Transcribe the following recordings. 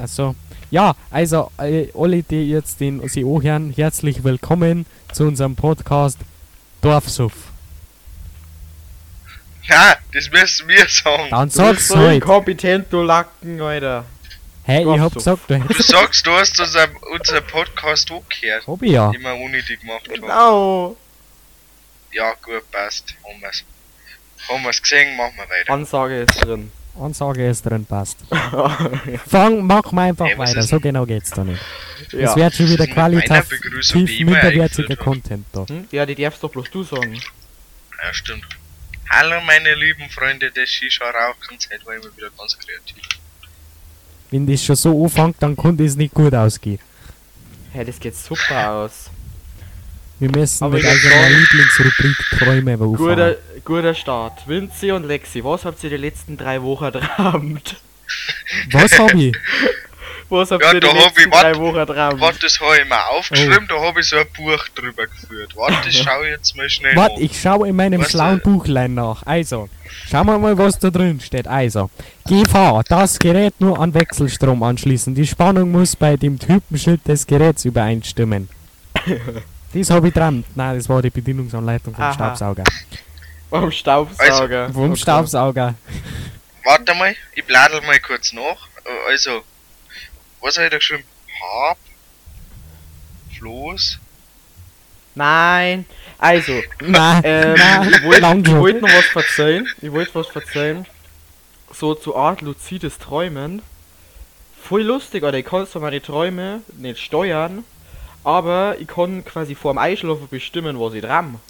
Also, ja, also äh, alle, die jetzt den sie anhören, herzlich willkommen zu unserem Podcast Dorfsuff. Ja, das müssen wir sagen. Dann Du sag's bist so halt. inkompetent, du Lacken, Alter. Hey, ich hab gesagt, du Du hättest. sagst, du hast unser, unser Podcast angehört, Hab ich ja. den wir ohne dich gemacht haben. Genau. Ja, gut, passt. Haben wir's. Haben wir's gesehen, machen wir weiter. Ansage ist drin. Ansage ist drin, passt. Fang, mach mal einfach Ey, was weiter, so genau geht's da nicht. Es ja. wird schon wieder qualitativ minderwertiger? Content da. Hm? ja, die darfst doch bloß du sagen. Ja, stimmt. Hallo meine lieben Freunde des Shisha-Rauchens, heute war ich mal wieder ganz kreativ. Wenn das schon so anfängt, dann konnte es nicht gut ausgehen. Hey, das geht super aus. Wir müssen Aber mit unserer Lieblingsrubrik Träume Guter, guter Start. Vinci und Lexi, was habt ihr die letzten drei Wochen träumt? Was hab ich? Was habt Ja, ihr die da hab letzten ich- wart- drei Wochen träumt? Warte, das habe ich mir Oh. aufgeschrieben, da habe ich so ein Buch drüber geführt. Warte, ich jetzt mal schnell Warte, an. ich schaue in meinem Was, schlauen? Buchlein nach. Also, schauen wir mal, was da drin steht. Also, Gefahr, das Gerät nur an Wechselstrom anschließen. Die Spannung muss bei dem Typenschild des Geräts übereinstimmen. das habe ich dran. Nein, das war die Bedienungsanleitung vom Aha. Staubsauger. Vom Staubsauger. Vom Okay. Staubsauger. Warte mal, ich bladel mal kurz nach. Also, was habe ich da geschrieben? Hab, Floß, Nein. Also, Nein, ähm, nein, ich wollte wollt noch was verzeihen. Ich wollte was verzeihen. So zu Art luzides Träumen. Voll lustig, oder ich kann zwar meine Träume nicht steuern, aber ich kann quasi vor dem Einschlafen bestimmen, was ich träume.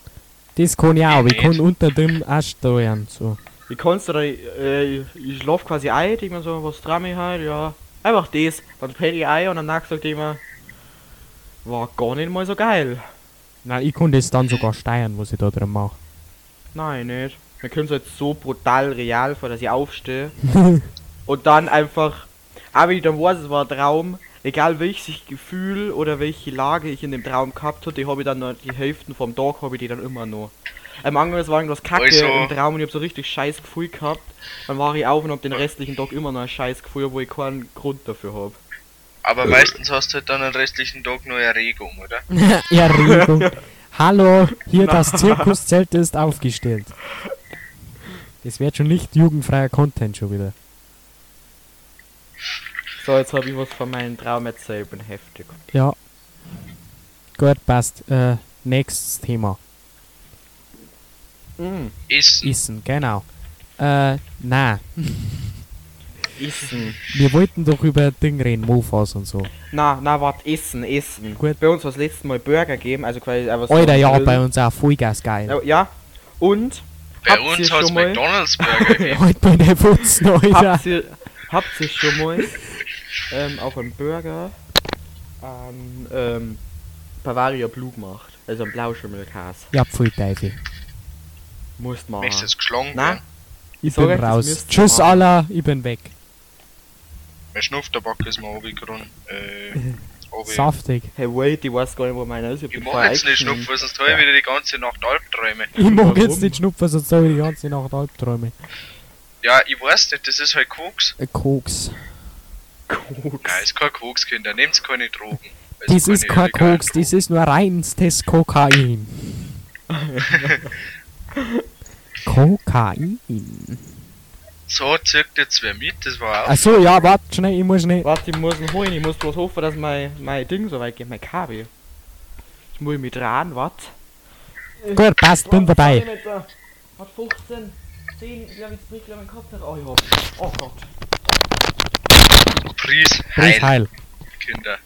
Das kann ich auch. Ich kann unter dem auch steuern. So. Ich kannst du da, äh, ich schlaf quasi ein, denk mir so, was träume ich halt, ja. Einfach das. Dann penne ich ein und Tag denk ich mir, war gar nicht mal so geil. Nein, ich kann das dann sogar steuern, was ich da drin mache. Nein, nicht. Mir kommt halt so brutal real vor, dass ich aufstehe und dann einfach, aber ich dann weiß, es war ein Traum, egal welches Gefühl oder welche Lage ich in dem Traum gehabt habe, die habe ich dann noch, die Hälften vom Tag habe ich die dann immer noch. Am Anfang war irgendwas kacke Also- im Traum und ich habe so richtig scheiß Gefühl gehabt. Dann war ich auf und hab den restlichen Tag immer noch ein scheiß Gefühl, wo ich keinen Grund dafür habe. aber meistens hast du halt dann den restlichen Tag nur Erregung, oder? Erregung. Hallo, hier das Zirkuszelt ist aufgestellt. Das wird schon nicht jugendfreier Content schon wieder. So, jetzt habe ich was von meinem Traum erzählt, bin heftig. Ja. Gut, passt. Äh, nächstes Thema. Mm, Ist Essen, genau. Äh, na, Essen. wir wollten doch über Ding reden, Mofas und so. Na, na, wart, Essen, Essen. Gut. Bei uns war das letzte Mal Burger geben, also quasi einfach so. Alter, ja, Grill. bei uns auch Vollgas geil. Ja, Ja, und bei habt uns hat's McDonalds Burger gegeben. Heute bei der Putzen, Alter. habt ihr, habt ihr schon mal ähm, auf einem Burger an ähm, Bavaria Blue gemacht? Also ein Blauschimmelkäse. Ja, voll Teufel. Musst du jetzt geschlagen Na? Ich Sag bin raus. Tschüss, aller, ich bin weg. Mein Schnupftabak ist mir runtergegangen. Äh, runter. Saftig. Hey, wait, ich weiß gar nicht, wo meiner ist. Ich, Ich vorher jetzt nicht. Schnupfen, sonst habe ich wieder die ganze Nacht Albträume. Ich mag jetzt nicht schnupfen, sonst habe ich die ganze Nacht Albträume. Ja, ich weiß nicht, das ist halt Koks. Ein Koks. Koks. Nein, ist kein Koks, Kinder. Nehmt keine Drogen. Das ist kein Koks, das ist nur reinstes Kokain. Kokain. So zirkt jetzt wer mit, das war auch. Achso, ja, warte schnell, ich muss schnell. Warte, ich muss ihn holen. Ich muss bloß hoffen, dass mein, mein Ding so weit geht, mein Kabel. Ich muss mich dran, was? Gut, passt, bin dabei. Hat 15, 10, glaube ich, Sprichler mein Kopf Oh ja. Oh Gott. Pries heil, heil. Kinder.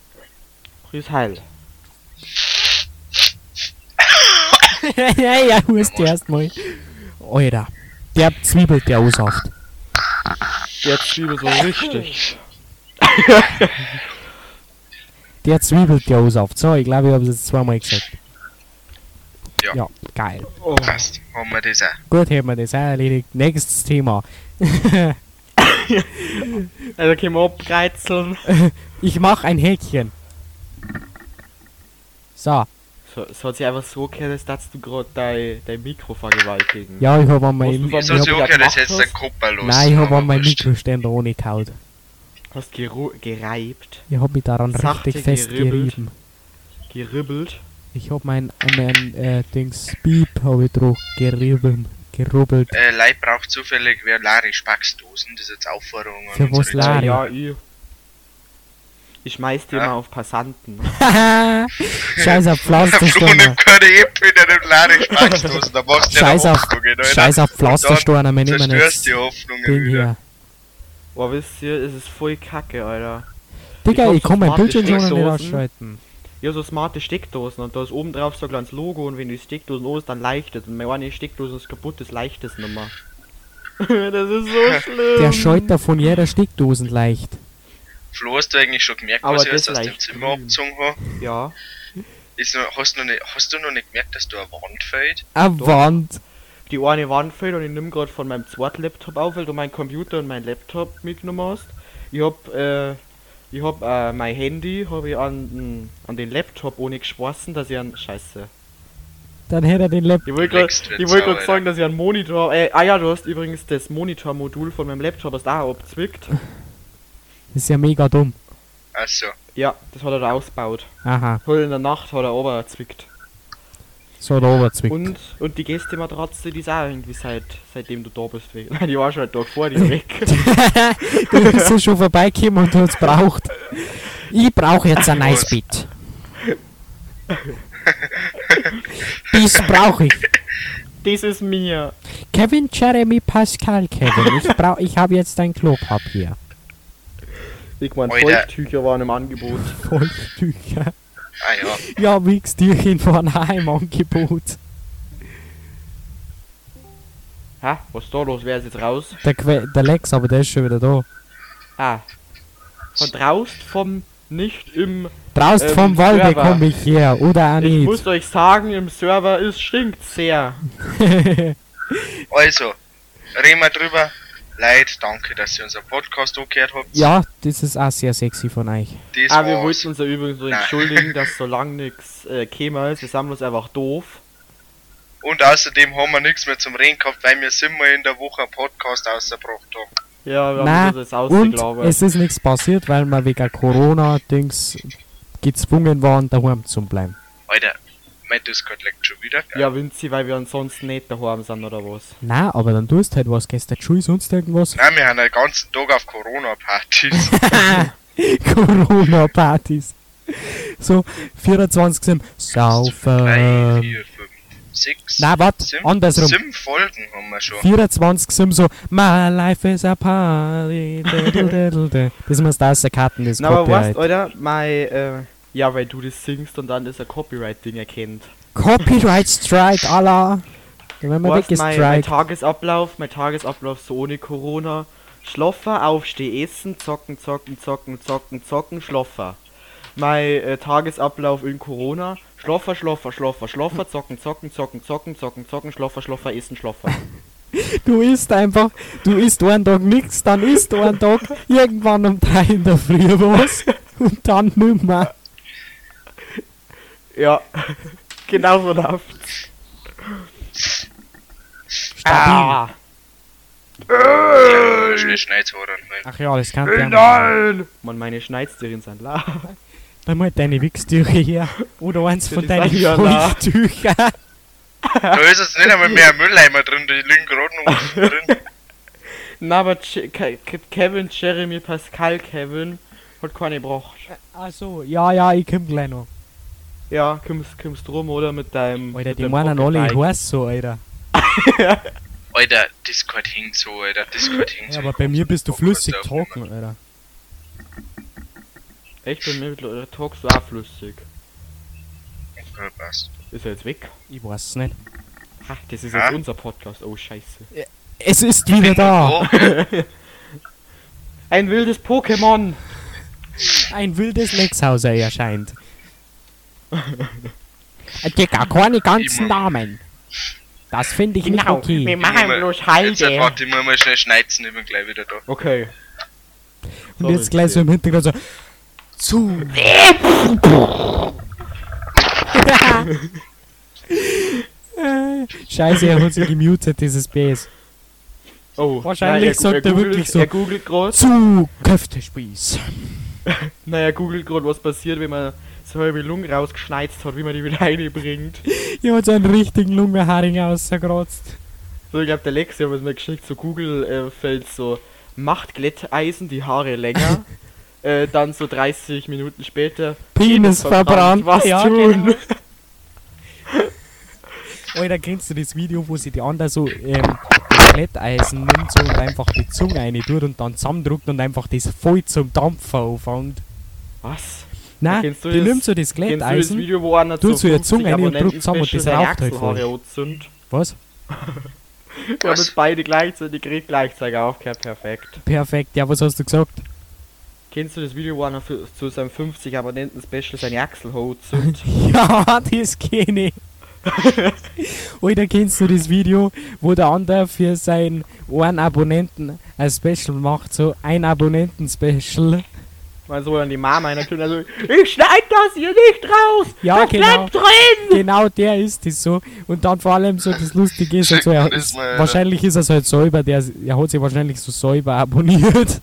Grüß Heil. ja, ja, hust erstmal. Alter, der zwiebelt der Ausaft. Der Zwiebel so richtig. Der zwiebelt der Ausaft. So, ich glaube, ich habe es jetzt zweimal gesagt. Ja. Ja, geil. Oh. Passt, haben wir das auch. Gut, haben wir das auch erledigt. Nächstes Thema. Also können wir abgreizeln. Ich mache ein Häkchen. So, So, es hat sich einfach so als dass du gerade dein, dein Mikro vergewaltigen. ja, ich habe an meinem du ich von Ist mir das hab, wieder okay, das gemacht jetzt der? Kopper los. Nein, ich habe an meinem. Mikroständer ohne gehaut. Hast geru gereibt, Ich hab mich daran Sachte richtig festgerieben. geribbelt. Ich hab mein, mein äh, Dings Beep hab ich drauf gerieben, gerubbelt. Äh, Leib braucht zufällig wer Larry Spacksdosen, das ist jetzt Aufforderung Für was Larry? Ja, ich. Ich schmeiß die Ja. immer auf Passanten. Scheiß auf Pflastersteine. nimmt keine Äpfel in einem Larry Spacksdosen, da machst du Scheiß ja auf, Hoffnungen, Alter. Scheiß auf Pflastersteine, nehmen dann jetzt zerstörst die Hoffnungen Ding wieder. hier. Boah, wisst ihr, es ist voll kacke, Alter. Digga, hab ich so kann mein Bildschirm schon nicht ausschalten. Ja, so smarte Steckdosen und da ist oben drauf so ein kleines Logo und wenn die Steckdosen aus, dann leichtet. Und meine eine Steckdose ist kaputt, das leichtet es nicht mehr. das ist so schlimm. Der Schalter von jeder Steckdosen leicht. Flo, hast du eigentlich schon gemerkt, Aber was ich jetzt aus dem leicht Zimmer grün. abgezogen habe? Ja. Ist noch, hast, du noch nicht, hast du noch nicht gemerkt, dass du eine Wand fällt? Eine. Wand. Die eine Wand fällt und ich nimm gerade von meinem zweiten Laptop auf, weil du meinen Computer und mein Laptop mitgenommen hast. Ich hab, äh, ich hab, äh, mein Handy hab ich an, den- an den Laptop ohne geschlossen, dass ich an, scheiße. Dann hätte er den Laptop. Ich wollte gerade wollt sagen, dass ich einen Monitor, äh, ah ja, du hast übrigens das Monitormodul von meinem Laptop hast auch abzwickt. Das ist ja mega dumm. Achso. Ja, das hat er da ausgebaut. Aha, Heute in der Nacht hat er aber zwickt. So der Oberzwick. Und, und die Gästematratze, die ist auch irgendwie seit, seitdem du da bist weg. Nein, die war schon einen Tag vor dir weg. du bist ja schon vorbeigekommen und du hast braucht. Ich brauche jetzt ein neues Was? Bett. Dies brauche ich. das ist mir. Kevin, Jeremy, Pascal, Kevin. Ich brauch, ich habe jetzt ein Klopapier. Ich mein, Alter. Feuchttücher waren im Angebot. Feuchttücher. Ah ja. Ja, Wichstürchen waren auch im Angebot. Hä? Was ist da los? Wer ist jetzt raus? Der, Que der Lex, aber der ist schon wieder da. Ah. Von draußen vom nicht im. Draußen Ähm, vom Walde Server. komme ich her, oder auch Ich nicht. muss euch sagen, im Server ist stinkt sehr. Also, reden wir drüber. Leid, danke, dass ihr unseren Podcast angehört habt. ja, das ist auch sehr sexy von euch. Das Ah, wir wollten uns ja übrigens so Nein. entschuldigen, dass so lang nix äh, käme ist. Wir sind bloß einfach doof. Und außerdem haben wir nichts mehr zum Reden gehabt, weil wir sind mal in der Woche einen Podcast ausgebracht haben. Ja, wir haben uns das Und ausgelabert. es ist nichts passiert, weil wir wegen Corona-Dings gezwungen waren, daheim zu bleiben. Alter, mein Discord leckt schon wieder. Ja, Winzi, weil wir ansonsten nicht daheim sind oder was? Na, aber dann tust halt was, gestern Schule, sonst irgendwas. Nein, wir haben den ganzen Tag auf Corona-Partys. Corona-Partys. So, 24 sind saufen. vier, fünf, sechs, Na, wat? sieben, Andersrum. sieben Folgen haben wir schon. 24 sind so, my life is a party. Das muss da aus der Karten, das Na, aber was, oder? Mein, äh, ja, weil du das singst und dann ist ein Copyright-Ding erkennt. Copyright Strike, Allah. Da werden wir Was, mein, mein. Tagesablauf, mein Tagesablauf so ohne Corona. Schloffer, aufsteh, essen, zocken, zocken, zocken, zocken, zocken, schloffer. Mein äh, Tagesablauf in Corona. Schloffer, schloffer, schloffer, schloffer, zocken, zocken, zocken, zocken, zocken, zocken, schloffer, schloffer, essen, schloffer. Du isst einfach, du isst einen Tag nix, dann isst du einen Tag irgendwann um drei in der Früh was und dann nimmer. Ja, genau so. Stabil. Ah. Ja, schnell Schneidshorn. Ach ja, das kann Äh, der. Nein! Mann, meine Schneidsterin sind la. Dann mal deine Wichstücher hier. Oder eins von deinen ja da. Ist jetzt nicht einmal mehr ein Mülleimer drin, die liegen gerade noch drin. Na, aber Kevin, Jeremy, Pascal, Kevin hat keine gebracht. Ach so, ja, ja, ich komm gleich noch. Ja, kommst, kommst rum, oder? Mit deinem. Alter, mit die meinen alle, ich heiß so, Alter. Alter, Discord hängt so, Alter, Discord hängt so. Ja, aber bei mir bist du flüssig trocken, Alter. Echt, bei mir mittlerweile talkst du auch flüssig. Ja, passt. Ist er jetzt weg? Ich weiß es nicht. Ha, das ist Ja. jetzt unser Podcast. Oh, scheiße. Es ist wieder da. Ein wildes Pokémon! Ein wildes Lexhauser erscheint. Digga, keine ganzen Immer. Namen. Das finde ich nicht Genau, okay. wir machen Immer- bloß jetzt Halde. warte, ich muss mal schnell schneizen, ich bin gleich wieder da. Okay. Und jetzt gleich so im Hintergrund so. Zu. Scheiße, er hat sich gemutet, dieses Bass. Oh, Wahrscheinlich gu- sagt er googelt- wirklich so. Er googelt gerade. Zu Köftespieß. Naja, googelt gerade, was passiert, wenn man so halbe Lunge rausgeschneizt hat, wie man die wieder reinbringt. Ich hab so einen richtigen Lungenharing ausgekratzt. So, ich glaube, der Lexi hat es mir geschickt, so Google äh, fällt so, macht Glätteisen die Haare länger. äh, dann so 30 Minuten später, Penis verbrannt. was Ja, tun? genau. Alter, kennst du das Video, wo sie die andere so ähm, das Glätteisen nimmt so und einfach die Zunge rein tut und dann zusammendruckt und einfach das voll zum Dampfen anfängt? Was? Nein, die das- nimmt so das Kennst du das Glätteisen. Video, wo einer tut so ihre 50 Zunge rein und Abonnenten drückt zusammen und das Special raucht halt voll. Was? Wir haben jetzt beide gleichzeitig geredet, gleichzeitig aufgehört, perfekt. Perfekt, ja, was hast du gesagt? Kennst du das Video, wo einer für, zu seinem 50 Abonnenten Special seine Achselhaare zündet? Ja, das kenne ich. Alter, kennst du das Video, wo der andere für seinen einen Abonnenten ein Special macht, so ein Abonnenten-Special? Weil so dann die Mama einer tun, also, ich schneid das hier nicht raus! Ja, das genau. bleibt drin! Genau der ist es so. Und dann vor allem so das Lustige ist, also er, das mal, wahrscheinlich ist er halt säuber, der, er hat sich wahrscheinlich so säuber abonniert.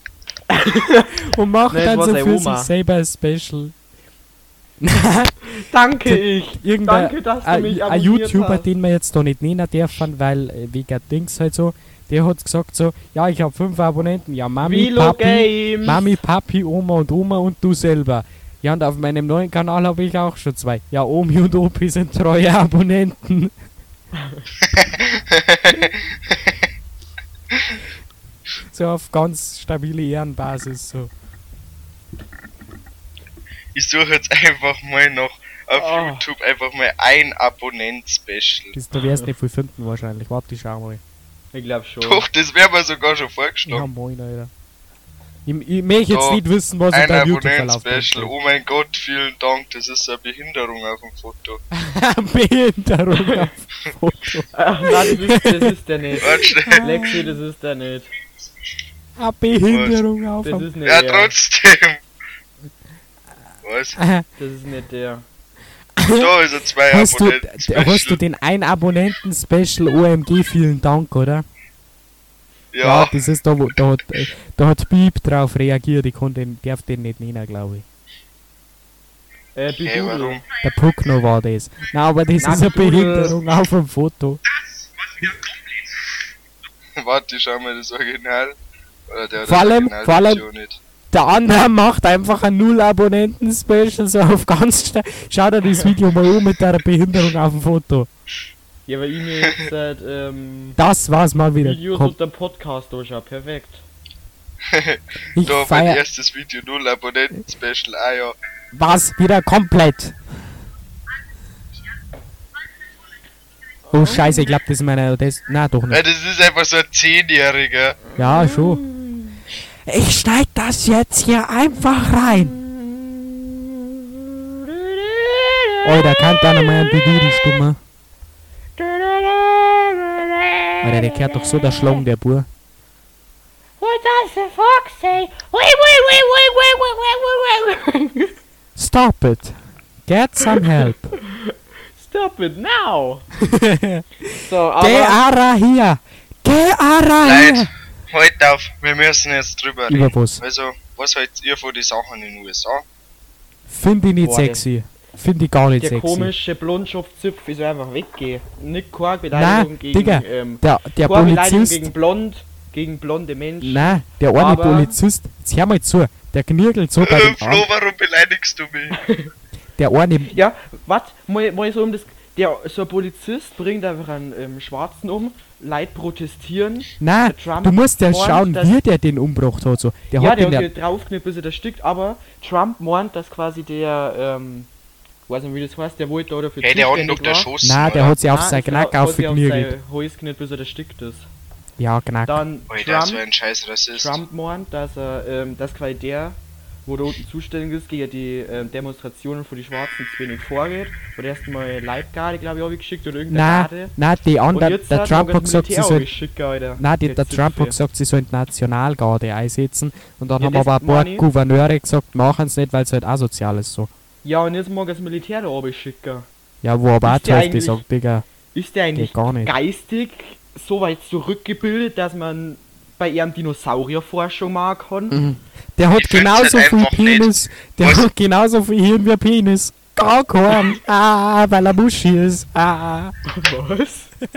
und macht das dann so für Oma. sich selber ein Special. Danke ich! Irgendein Danke, dass du ein, mich ein abonniert YouTuber, hast. den wir jetzt da nicht nennen dürfen, weil wegen Dings halt so, der hat gesagt so, ja, ich habe fünf Abonnenten, ja, Mami, Vilo Papi, Games! Mami, Papi, Oma und Oma und du selber. Ja, und auf meinem neuen Kanal habe ich auch schon zwei. Ja, Omi und Opi sind treue Abonnenten. so auf ganz stabile Ehrenbasis so. Ich suche jetzt einfach mal noch auf Oh. YouTube einfach mal ein Abonnent-Special. Das, du wirst nicht viel finden wahrscheinlich. Warte, ich schau mal. Ich glaube schon. Doch, das wäre mir sogar schon Ja, vorgeschlagen. moin, Alter. Ich, ich möchte jetzt Da, nicht wissen, was in Ein deinem YouTube-Verlauf Abonnent-Special. Oh mein Gott, vielen Dank. Das ist eine Behinderung auf dem Foto. Behinderung auf Foto. Ach, nein, das ist, das ist der nicht. Warte schnell. Lexi, das ist der nicht. Eine Behinderung auf Das dem nicht Ja, trotzdem. Was? Das ist nicht der. Er zwei hast, du, Abonnenten. d- hast du den ein Abonnenten-Special OMG, vielen Dank, oder? Ja, das ist da, wo, da hat, äh, da hat Beep drauf reagiert, ich konnte den, darf den nicht nennen, glaube ich. Äh, hey, warum? Der Puckno war das. Nein, aber das Na, ist eine Dudel. Behinderung auf dem Foto. Warte, ich schau mal das Original. Oder der Vor allem- vor allem-. Der andere macht einfach ein Null-Abonnenten-Special, so auf ganz steil. Schau dir das Video mal an mit der Behinderung auf dem Foto. Ja, weil ich mir jetzt seit ähm, Das war's mal wieder. Videos Komm, und der Podcast anschaue. Perfekt. ich Da mein feier. erstes Video, null Abonnenten Special. Ah ja. Was? Wieder komplett. Oh Scheiße, ich glaube, das ist meine. Das, na doch ja. nicht. Das ist einfach so ein Zehnjähriger. Ja, schon. Ich schneid das jetzt hier einfach rein. Oh, da kann da nochmal ein Bidiri-Stummer. Alter, der kehrt doch so der Schlong, der Bur. What does the fox say? Wait, wait, wait, wait, wait, wait, wait, wait, wait. Stop it. Get some help. Stop it now! so, Geh aber ara hier. Geh ara hier. Halt auf. Wir müssen jetzt drüber Über reden. was? Also, was haltet ihr von den Sachen in den USA? Finde ich nicht Boah, sexy. Finde ich gar nicht der sexy. komische Blondschopfzipf ist einfach weggehen. Nicht keine Nein, Beleidigung gegen, Digga, ähm, Der, der keine Beleidigung Polizist. gegen blond, gegen blonde Menschen. Nein, der eine Polizist. Jetzt hör mal zu. Der knirgelt so bei Äh, dem Flo, warum beleidigst du mich? Der eine. Ja, was? Mal, mal so um das. Der, so ein Polizist bringt einfach einen ähm, Schwarzen um, Leute protestieren. Trump du musst ja schauen, dass- wie der den umgebracht hat. So. Der ja, hat der den hat ja. hier draufgeknippt, bis er das Stück, aber Trump meint, dass quasi der, ähm, weiß nicht wie das heißt, der wollte da dafür Hey, der hat war. Schuss. Nein, der hat sich auf sein der Knack hat sich auf aufgeknirgelt. sein Hals geknippt, bis er das Stück ist. Ja, Knack. Dann so Trump, ein scheiß Rassist. Trump meint, dass er, ähm, dass quasi der, wo da unten zuständig ist, gegen die ähm, Demonstrationen von die Schwarzen zu wenig vorgeht. Oder erstmal Leibgarde, glaube ich, habe ich geschickt oder irgendeine Nein, Garde. nein, die jetzt Der Trump hat gesagt, sie sollen. Nein, die, der. Trump hat gesagt, sie sollen die Nationalgarde einsetzen. Und dann Ja, haben aber ein paar. Gouverneure gesagt, machen es nicht, weil es halt asozial ist so. Ja, und jetzt mag das Militär da oben schicken. Ja, wo aber auch die Hälfte sagt, Digga, Ist der eigentlich geht gar nicht. geistig so weit zurückgebildet, dass man bei ihrem Dinosaurierforschung machen kann. Der hat Ich genauso halt viel Penis. Der Was? hat genauso viel Hirn wie ein Penis. Gar kein. Ah, weil er Muschi ist. Ah. Was?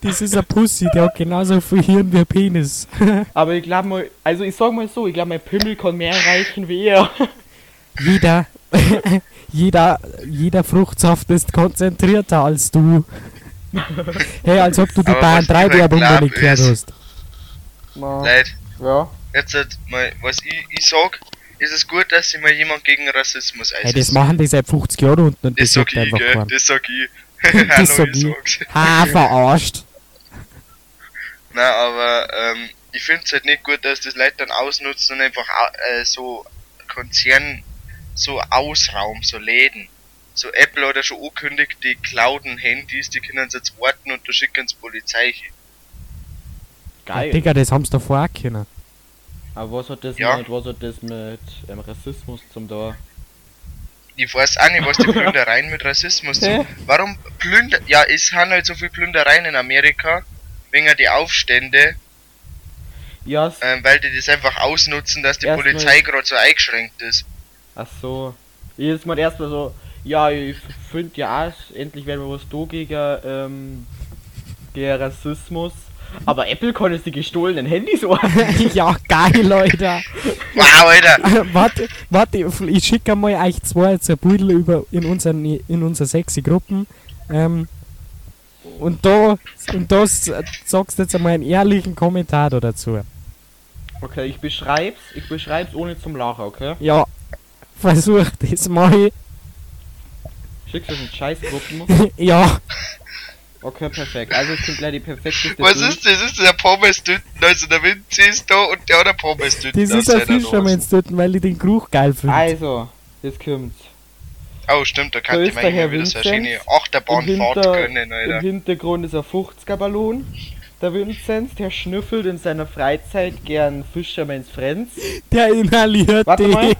Das ist ein Pussy, der hat genauso viel Hirn wie ein Penis. Aber ich glaube mal, also ich sag mal so, ich glaube mein Pimmel kann mehr erreichen wie er. jeder, jeder, jeder Fruchtsaft ist konzentrierter als du. Hey, als ob du die Bayern was 3 ich halt Werbung noch nicht gehört ist- hast. Leute, Ja. jetzt halt mal, was ich, ich sag, ist es gut, dass sich mal jemand gegen Rassismus Hey, das einsetzt. machen die seit 50 Jahren unten und das das sag ich, einfach gell? Das sag ich. Das Hallo, sag ich sag's. Ha, verarscht. Na, aber ähm, ich find's halt nicht gut, dass das Leute dann ausnutzen und einfach äh, so Konzern, so Ausraum, so Läden. So Apple hat ja schon angekündigt, die klauden Handys, die können jetzt warten und da schicken sie Polizei hin. Ja, Geil. Digga, das haben sie doch vorher können. Aber was hat das Ja. mit, was hat das mit ähm, Rassismus zum da? Ich weiß auch nicht, was die Plündereien mit Rassismus tun. Warum plünder... Ja, es haben halt so viel Plündereien in Amerika, wegen die Aufstände, Ja, ähm, weil die das einfach ausnutzen, dass die Polizei gerade so eingeschränkt ist. ach so. Jedes Mal erstmal so, ja, ich finde ja auch, endlich werden wir was da gegen, ähm, gegen Rassismus. Aber Apple kann jetzt die gestohlenen Handys ordnen. ja, geil, Leute. Wow, Alter! warte, warte, ich schicke mal euch zwei jetzt ein über in unseren in unsere sexy Gruppen. Ähm, und da und das sagst du jetzt einmal einen ehrlichen Kommentar da dazu. Okay, ich beschreib's, ich beschreib's ohne zum Lachen, okay? Ja, versuch das mal. Schickst du das in Scheißgruppen? ja, Okay, perfekt. Also es kommt gleich die perfekteste Was ist das? Das ist der Pommes-Tüten. Also der Vinci ist da und der hat eine Pommes-Tüten. das ist ein seiner Nase. Fischermanns dort, weil ich den Geruch geil finde. Also, jetzt kommt's. Oh, stimmt, da kann ich der meine Herr wieder so eine schöne Im, Achterbahnfahrt Hinter, können, Im Alter. Hintergrund ist ein 50er Ballon. Der Vinzenz, der schnüffelt in seiner Freizeit gern Fisherman's Friends. Der inhaliert Warte die. mal.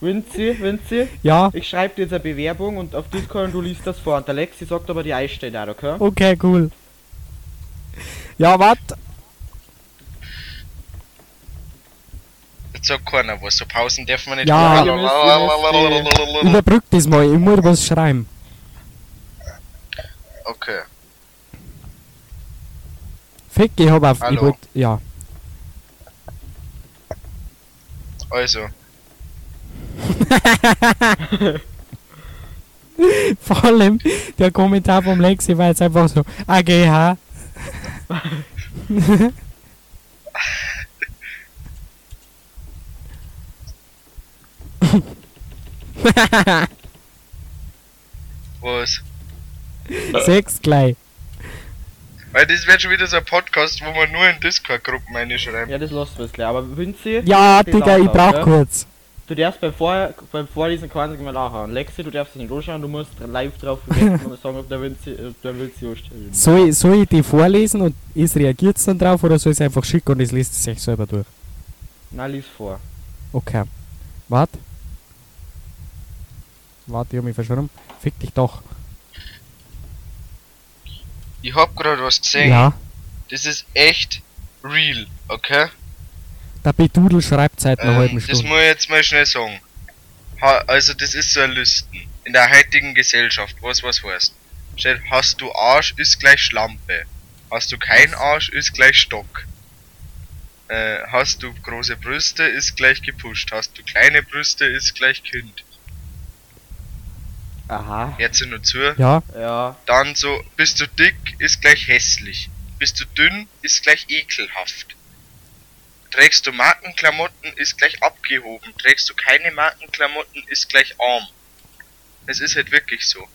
Vinci, Vinci, Ja, ich schreibe dir jetzt eine Bewerbung und auf Discord und du liest das vor. Und der Lexi sagt aber die Einstellung auch, okay? okay, cool. Ja, warte. Jetzt sagt keiner was. So Pausen dürfen wir nicht Ja. machen. Ihr müsst- ihr Überbrück das mal, ich muss was schreiben. Okay. Fick, ich hab auf. Ich Hallo. wollt, ja. Also, Vor allem der Kommentar vom Lexi war jetzt einfach so, AGH. was? Sechs gleich. Weil das wird schon wieder so ein Podcast, wo man nur in Discord-Gruppen reinschreibt. Ja, das lassen wir jetzt gleich. Aber Vinci, Ja, die Digga, ich brauch okay? kurz. Du darfst beim, Vor beim Vorlesen einzigen Mal lachen. Lexi, du darfst es nicht anschauen, du musst live drauf reagieren und sagen, ob der Vinci anstellen. Soll ich, soll ich die vorlesen und es reagiert dann drauf oder soll ich es einfach schicken und es liest es sich selber durch? Na, lies vor. Okay. Wart. Warte, ich hab mich verschwunden. Fick dich doch. Ich hab gerade was gesehen. Ja. Das ist echt real, okay? Der Bedudel schreibt seit einer halben Ähm, das Stunde. muss ich jetzt mal schnell sagen. Ha, also das ist so ein Lüsten. In der heutigen Gesellschaft, was was heißt. Steht, hast du Arsch, ist gleich Schlampe. Hast du kein Arsch, ist gleich Stock. Äh, hast du große Brüste, ist gleich gepusht. Hast du kleine Brüste, ist gleich Kind. Aha. Jetzt nur zu. Ja, Ja. Dann so, bist du dick, ist gleich hässlich. Bist du dünn, ist gleich ekelhaft. Trägst du Markenklamotten, ist gleich abgehoben. Trägst du keine Markenklamotten, ist gleich arm. Es ist halt wirklich so.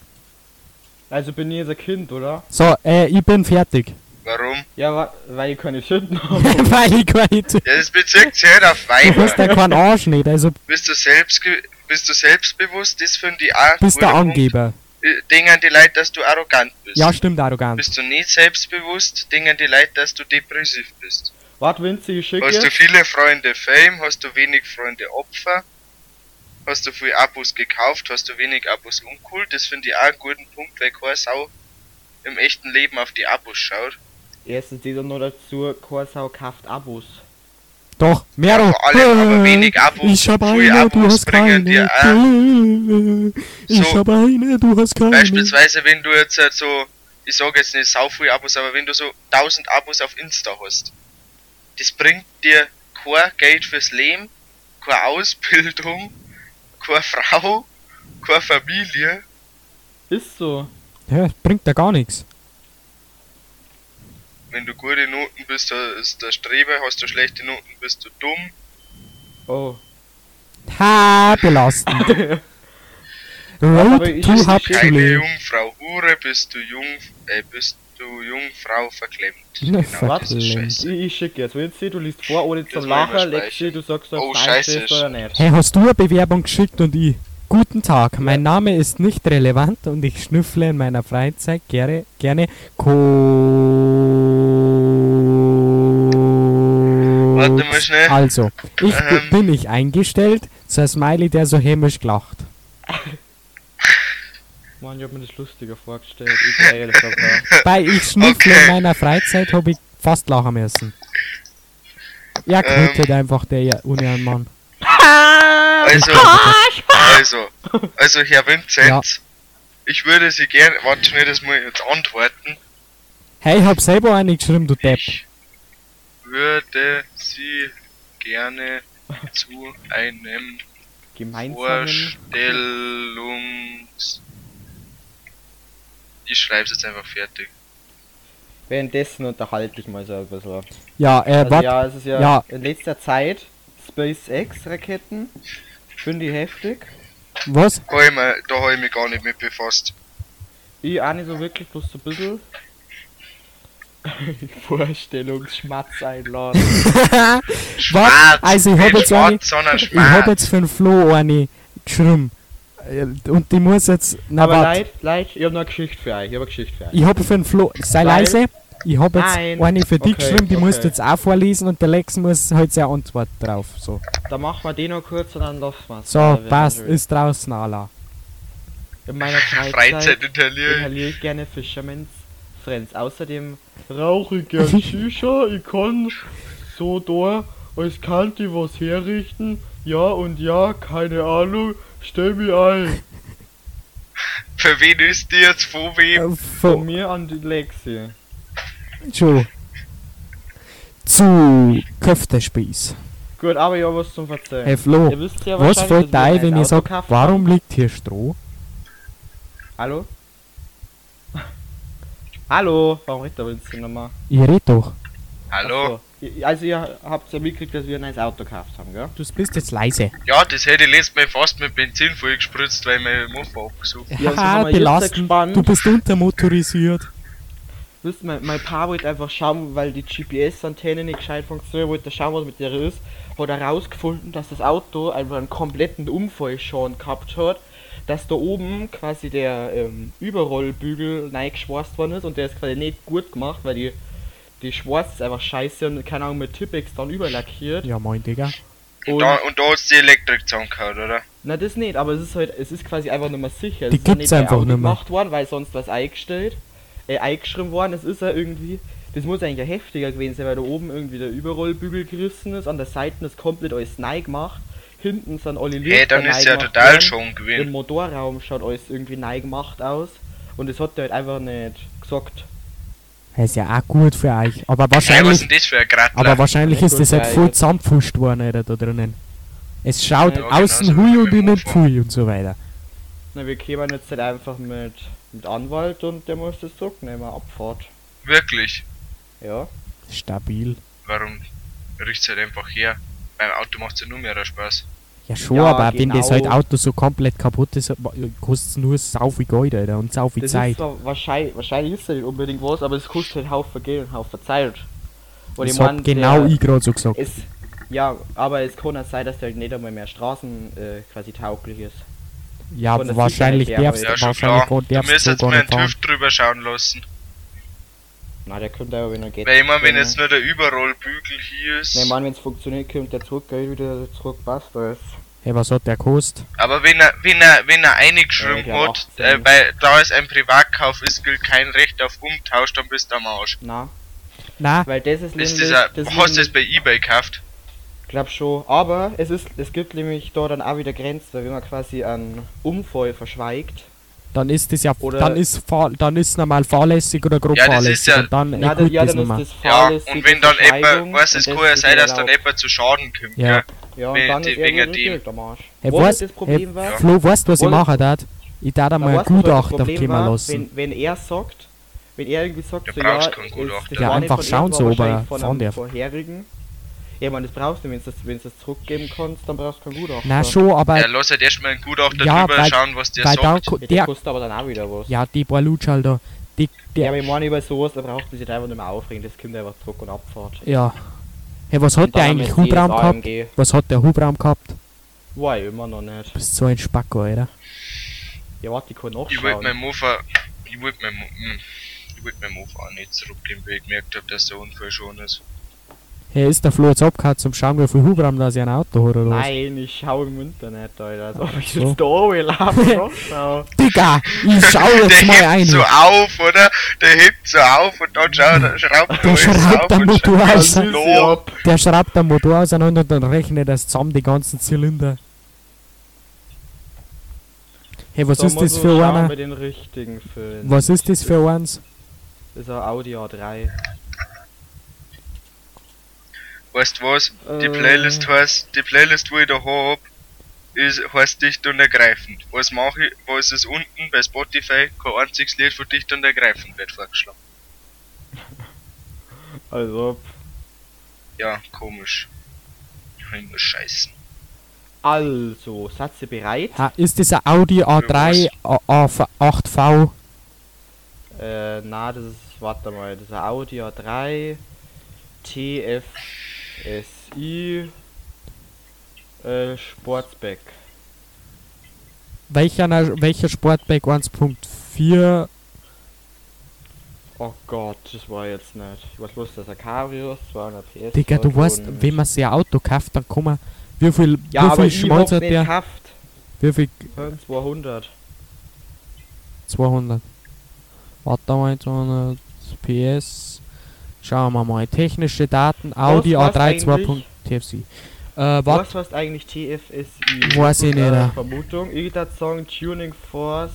Also bin ich jetzt ein Kind, oder? so, äh, ich bin fertig. Warum? Ja, wa weil ich keine Schütten habe. Weil ich. Du Ja, das bezieht sich halt auf hast ja Weiber. keinen Arsch nicht, also Bist du selbst, bist du selbstbewusst, das finde ich auch. bist der. Angeber. Äh, Dingen die Leute, dass du arrogant bist. Ja, stimmt, arrogant. Bist du nicht selbstbewusst, dingen die Leute, dass du depressiv bist. Warte, Vinci, ich schicke. Hast du viele Freunde Fame, hast du wenig Freunde Opfer, hast du viel Abos gekauft, hast du wenig Abos uncool, das finde ich auch einen guten Punkt, weil keine Sau im echten Leben auf die Abos schaut. Erstens die dann noch dazu, Korsau kauft Abos. Doch, Mero. Vor allem aber wenig Abo, Ich hab viel eine, du Abos hast bringen keine. Ich So. hab eine, du hast keine. Beispielsweise, wenn du jetzt halt so, ich sage jetzt nicht sau viele Abos, aber wenn du so 1000 Abos auf Insta hast, das bringt dir kein Geld fürs Leben, keine Ausbildung, keine Frau, keine Familie. Ist so. Ja, bringt ja gar nichts. Wenn du gute Noten bist, da ist der Streber, hast du schlechte Noten, bist du dumm. Oh. Ha, belastend. Road ich- to Keine. Jungfrau Hure, bist du Jung, äh, bist du Jungfrau verklemmt. Genau, scheiße. Ich, ich schicke jetzt. Wenn jetzt du liest vor, ohne zum Lachen, Lexi, du sagst, ob Oh, es scheiße. oder nicht. Hey, hast du eine Bewerbung geschickt und ich? Guten Tag, mein Name ist nicht relevant und ich schnüffle in meiner Freizeit gerne, gerne Ko Warte mal schnell. Also, ich Ähm. bin ich eingestellt, so ein Smiley, der so hämisch lacht. Mann, ich hab mir das lustiger vorgestellt. Ich das aber. Bei ich schnüffle Okay. in meiner Freizeit habe ich fast lachen müssen. Ja, Ähm. quittet einfach der ohne Mann. Also, also, also Herr Vincent, Ja. ich würde Sie gerne, warte schnell, das muss ich jetzt antworten. Hey, ich hab selber eine geschrieben, du Depp. Ich würde Sie gerne zu einem Gemeinsamen. Vorstellungs... Ich schreibe jetzt einfach fertig. Währenddessen unterhalte ich mal so ein bisschen. Ja, äh, Also ja, es ist ja, Ja. in letzter Zeit SpaceX-Raketen. Finde ich heftig. Was? Da habe ich, da hab ich mich gar nicht mit befasst. Ich auch nicht so wirklich, bloß so ein bisschen. Vorstellungsschmatz einladen. Schwarz, Also, ich hab nicht jetzt eine- Ich hab jetzt für den Flo eine geschrieben. Und die muss jetzt. Na, Aber warte. leid, leid, ich hab noch eine Geschichte für euch. Ich hab eine Geschichte für euch. Ich hab für den Flo. Sei Weil- leise. Ich hab jetzt Nein. eine für dich Okay, geschrieben, die musst du okay. jetzt auch vorlesen und der Lex muss halt seine Antwort drauf. So, Dann machen wir den noch kurz und dann lassen wir's. so Weil wir passt, ist draußen, Allah. In meiner Freizeit, inhaliere ich gerne Fisherman's Friends. Außerdem rauche ich gern Shisha. Ich kann so da als Kanti was herrichten. Ja und ja, keine Ahnung. Stell mich ein. Für wen ist die jetzt? Von wem? Äh, Von Von mir an die Lexi. Joe. Zu Köftespieß. Gut, aber ja, was zum Verzeihen. Hey Flo, Ihr wisst ja was fällt ein, ein wenn ich Auto sag, gekauft warum liegt hier Stroh? Hallo? Hallo? Warum redet der Winston nochmal? Ich red doch. Hallo? Also ihr habt ja mitgekriegt, dass wir ein neues Auto gekauft haben, gell? Du bist jetzt leise. Ja, das hätte ich letztes Mal fast mit Benzin vollgespritzt, weil mein Mofa abgesucht Ja, also jetzt belastend. gespannt. Du bist untermotorisiert. Wisst ihr, mein, mein Paar wollte einfach schauen, weil die GPS-Antenne nicht gescheit funktioniert, wollte schauen, was mit der ist. Hat herausgefunden, dass das Auto einfach einen kompletten Unfall schon gehabt hat. Dass da oben quasi der ähm, Überrollbügel reingeschweißt worden ist und der ist quasi nicht gut gemacht, weil die, die Schwarz ist einfach scheiße und keine Ahnung mit Tippex dann überlackiert. Ja, moin, Digga. Und, Da, und da hat's die Elektrik zusammengehauen, oder? na das nicht, aber es ist halt, es ist quasi einfach nicht mehr sicher. Es Die ist ja gibt's nicht einfach nicht mehr. gemacht worden, weil sonst was eingestellt, äh, eingeschrieben worden. Es ist ja irgendwie, das muss eigentlich ja heftiger gewesen sein, weil da oben irgendwie der Überrollbügel gerissen ist, an der Seite ist komplett alles neu gemacht, hinten sind alle Lichter Hey, dann ist ja total worden. schon Im gewesen. Motorraum schaut alles irgendwie neu gemacht aus und das hat der halt einfach nicht gesagt. Das ist ja auch gut für euch. Aber Hey, was ist wahrscheinlich, denn das für ein Grattler? aber wahrscheinlich ist das halt voll zusammengepfuscht worden, Alter, da drinnen. Es schaut Ja, genau außen so hui und innen pfui und so weiter. Na, wir kämen jetzt halt einfach mit, mit Anwalt und der muss das zurücknehmen, Abfahrt. Wirklich? Ja. Stabil. Warum riecht's halt einfach her? Beim Auto macht's ja nur mehr Spaß. Ja schon, Ja, aber wenn das halt genau. Auto so komplett kaputt ist, kostet es nur sau viel Geld, Alter, und sau viel Das Zeit. ist wahrscheinlich, wahrscheinlich ist das nicht unbedingt was, aber es kostet halt Haufen Geld und Haufen Zeit. Weil Das ich mein, genau der- ich gerade so gesagt. Es, ja, aber es kann auch sein, dass der halt nicht einmal mehr Straßen äh, quasi tauglich ist. Ja, wahrscheinlich darfst aber Ja, wahrscheinlich Du darfst du jetzt gar mal nicht einen fahren. TÜV drüber schauen lassen. Na, der könnte aber, wenn er geht. Weil ich mein, wenn jetzt nur der Überrollbügel hier ist. Ne, mein, wenn es funktioniert, kommt der zurück, gell, wieder zurück, passt alles. Hey, was hat der gekostet? Aber wenn er, wenn er, wenn er eingeschrieben Ja, hat, äh, weil da es ein Privatkauf ist, gilt kein Recht auf Umtausch, dann bist du am Arsch. Na, Nein, Weil das ist, Ist nämlich, dieser, das ist hast du das bei Ebay gekauft? glaub schon, aber es ist, es gibt nämlich da dann auch wieder Grenzen, weil wenn man quasi einen Unfall verschweigt, dann ist das ja, Oder- dann ist fahr, dann ist normal fahrlässig oder grob Ja, das fahrlässig ist ja- und dann na, dann, gut ja, das dann mehr. ist das Ja, und wenn dann weißt du, es kann ja ist sein, dass dann etwa zu Schaden kommt, Ja. Ja, und Wegen dann die- ist wegen irgendwie dem. Geld am Arsch. Hey, Was weißt, das Problem hey, war? Flo, weißt du, was ich machen darf? Ich darf Na, einmal ein das Gutachter kommen lassen. Wenn, wenn er sagt, wenn er irgendwie sagt, so, ja, Gutachter. das Ja, einfach schauen ihm, sie, war ob er wahrscheinlich von darf. vorherigen. Ja, man, das brauchst du, wenn du das, wenn du das zurückgeben kannst, dann brauchst du keinen Gutachter. Na schon, aber Ja, lass halt erstmal einen Gutachter Ja, drüber weil- schauen, was der weil dann, sagt. ko- Ja, der der, kostet aber dann auch wieder was. ja, die paar Lutschal da, die, Ja, der, aber ich meine, über sowas, da braucht man sich einfach nicht mehr aufregen, das kommt einfach zurück und Abfahrt. ja. Hey, was hat Und der dann eigentlich Hubraum gehabt? AMG. Was hat der Hubraum gehabt? Weiß ich immer noch nicht. Bist so ein Spacko, Alter. Ja, warte, ich kann Ich wollte mein Mofa, ich wollte mein, Mo- hm, ich wollte mein Mofa auch nicht zurückgeben, weil ich gemerkt habe, dass der Unfall schon ist. Hey, ist der Flo jetzt abgehauen zum Schauen, wie viel Hubraum da sie ein Auto hat oder was? Nein, ich schau im Internet, Alter. Als ob ich so. jetzt da oben laufe. schau. Digga, ich schau jetzt Der mal hebt ein. so auf, oder? Der hebt so auf und dann schaut er, schraubt er Der schraubt den Motor aus. Der schraubt den Motor auseinander und dann rechnet er zusammen die ganzen Zylinder. Hey, was Da ist das für einer? Was ist das für eins? Das ist ein Audi A3. Weißt du was? Die Äh. Playlist heißt, die Playlist, wo ich da hab, ist, heißt Dicht und Ergreifend. Was mache ich, was ist unten bei Spotify? Kein einziges Lied von Dicht und Ergreifend wird vorgeschlagen. Also, Ja, komisch. Immer scheißen. also, seid ihr bereit? Ha, ist das ein Audi A3 A- A- 8V? Äh, na, das ist, warte mal, das ist ein Audi A3 TFSI äh, Sportsback. Welcher, welcher Sportback 1.4? Oh Gott, das war jetzt nicht. Ich weiß bloß, dass er Cabrio ist, 200 PS. Digga, du weißt, wenn man sich ein Auto kauft, dann kann man. Wie viel, Ja, wie viel Schmalz hat der? gekauft. Wie viel? 200. 200. Warte mal, 200 PS. Schauen wir mal. Technische Daten, Audi was A3 eigentlich? 2.TFC. Äh, was? Was heißt eigentlich TFSI? Weiß ich ist nicht, eine ja. Vermutung. Ich würde sagen Tuning Force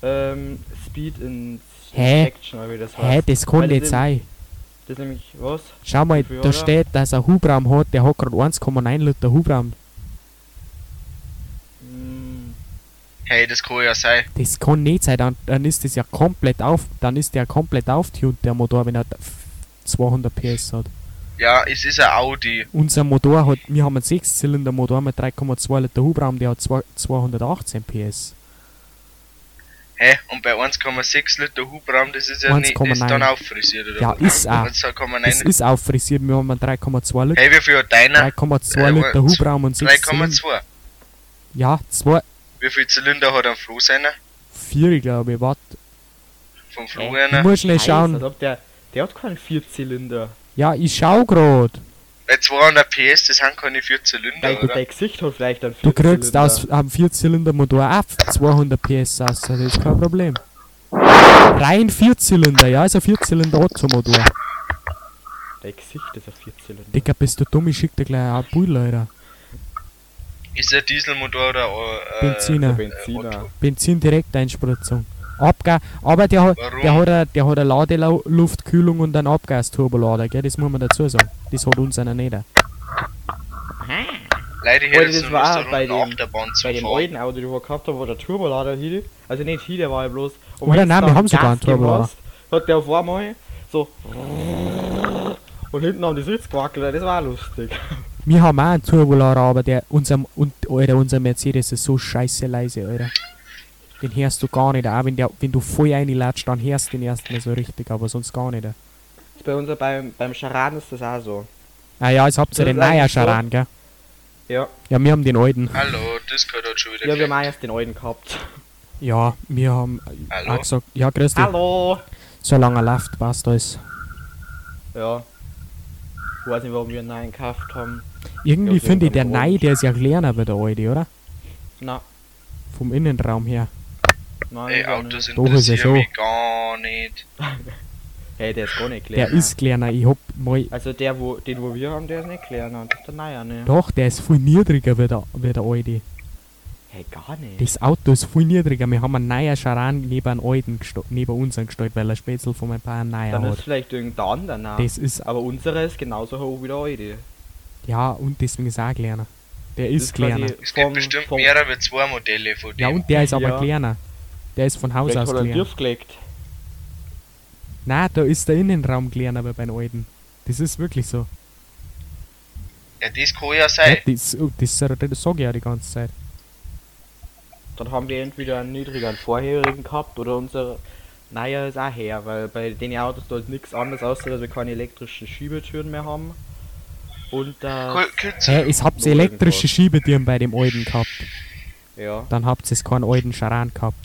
ähm, Speed in Hä? Action, oder wie das Hä, heißt. das kann Weil nicht das sein. Das ist nämlich, was? Schau mal, da steht, dass er Hubraum hat, der hat gerade 1,9 Liter Hubraum. Hm, Hey, das kann ja sein. Das kann nicht sein, dann, dann ist das ja komplett auf, dann ist der komplett auftuned, der Motor, wenn er 200 PS hat. Ja, es ist ein Audi. Unser Motor hat, wir haben einen 6-Zylinder-Motor mit 3,2 Liter Hubraum, der hat zwei- 218 PS. Hä? Und bei 1,6 Liter Hubraum, das ist ja nicht, das ist 1,9. dann auffrisiert, oder? Ja, ist auch. 1,9. Es ist auffrisiert, wir haben einen 3,2 Liter, Hey, wie viel hat deiner? 3,2 Äh, Liter Hubraum und 6 Zylinder. 3,2. Ja, 2, Wie viel Zylinder hat ein Flo seiner? 4 glaube ich, warte. Vom Flo Hä? Ich einer? muss schnell schauen. ob der, der hat keinen Vierzylinder. Ja, ich schau grad. Bei 200 PS, das sind keine 4 Zylinder, Weil gut, oder? dein Gesicht hat vielleicht einen Du Vierzylinder. kriegst aus einem 4-Zylinder-Motor auch 200 PS raus, das ist kein Problem. Rein 4-Zylinder, ja, ist ein 4-Zylinder-Otto-Motor. Dein Gesicht ist ein Vierzylinder. Digga, bist du dumm, ich schick dir gleich ein Bild, Alter. Ist der Dieselmotor oder äh, Benziner. Benziner. Benzin-Direkteinspritzung. Abgas, aber der hat, der hat, a, der hat eine Ladeluftkühlung und einen Abgasturbolader, gell, das muss man dazu sagen. Das hat uns einer nicht. Leider hier das war Lust, bei dem- Bei dem alten Auto, den wir gehabt haben, wo der Turbolader hielt, also nicht hielt, der war ja bloß. Und Oder nein, wir haben sogar einen Turbolader. Hat der auf einmal so. Und hinten haben die Sitz gewackelt, das war lustig. Wir haben auch einen Turbolader, aber der, unser, und, Alter, unser Mercedes ist so scheiße leise, Alter. Den hörst du gar nicht, auch wenn, der, wenn du voll reinlatscht, dann hörst du den erst mal so richtig, aber sonst gar nicht. Bei uns beim, beim Charan ist das auch so. Ah ja, jetzt habt ihr den neuen so. Charan, gell? Ja. Ja, wir haben den alten. Hallo, Discord hat schon wieder Ja, wir haben auch erst den alten gehabt. Ja, wir haben Hallo? auch gesagt, ja, grüß dich. Hallo! Solange er läuft, passt alles. Ja. Ich weiß nicht, warum wir einen neuen gekauft haben. Irgendwie Ja, finde ich der Nei, der ist ja kleiner wie der alte, oder? Na, Vom Innenraum her. Nein. Ey, Autos nicht. Doch, ist er interessieren schon. mich gar nicht. Hey, der ist gar nicht kleiner. Der ist kleiner. Ich hab mal. Also der, wo, den wo wir haben, der ist nicht kleiner. Das ist der neue, ne? Doch, der ist viel niedriger wie der, wie der alte. Hey, gar nicht. Das Auto ist viel niedriger. Wir haben einen neuen Charan neben, einen alten neben unseren gestellt, weil er Spätzle von meinem Pa einen neuen Dann ist hat. vielleicht irgendein anderer. Das ist. Aber unsere ist genauso hoch wie der alte. Ja, und deswegen ist er auch kleiner. Der ist kleiner. Es gibt bestimmt vom- mehrere zwei Modelle von dem. Ja, und der ist aber Ja. kleiner. Der ist von Haus Vielleicht aus hat er einen kleiner. Griff gelegt. Nein, da ist der Innenraum kleiner wie beim alten. Das ist wirklich so. Ja, das kann ja Ja, sein. das, oh, das, das sag ich ja die ganze Zeit. Dann haben wir entweder einen niedrigeren vorherigen gehabt oder unser Naja ist auch her, weil bei den Autos da ist nichts anderes außer dass wir keine elektrischen Schiebetüren mehr haben. Und äh, Cool, es habt ihr Nur elektrische. Schiebetüren bei dem alten gehabt. Ja. Dann habt ihr keinen alten Charan gehabt.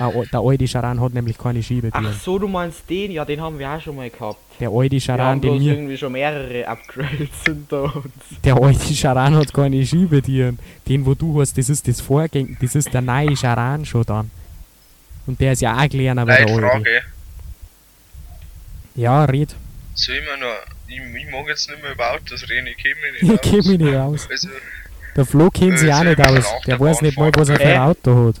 Ah, der alte Charan hat nämlich keine Schiebetüren. Ach so, du meinst den? Ja, den haben wir auch schon mal gehabt. Der alte Wir Charan, haben den bloß wir, irgendwie schon mehrere Upgrades hinter uns. der alte Charan hat keine Schiebetüren. Den, wo du hast, das ist das Vorgäng, das ist der neue Charan schon dann. Und der ist ja auch kleiner wie der alte. Leitfrage. Ja, red. Soll ich mir noch. Ich, ich mag jetzt nicht mehr über Autos reden, ich kenne mich Ich nicht kenn aus. mich nicht aus. Also, Der Flo kennt sich Äh, auch nicht aus. auch Der der weiß nicht mal, was er für ein Äh? Auto hat.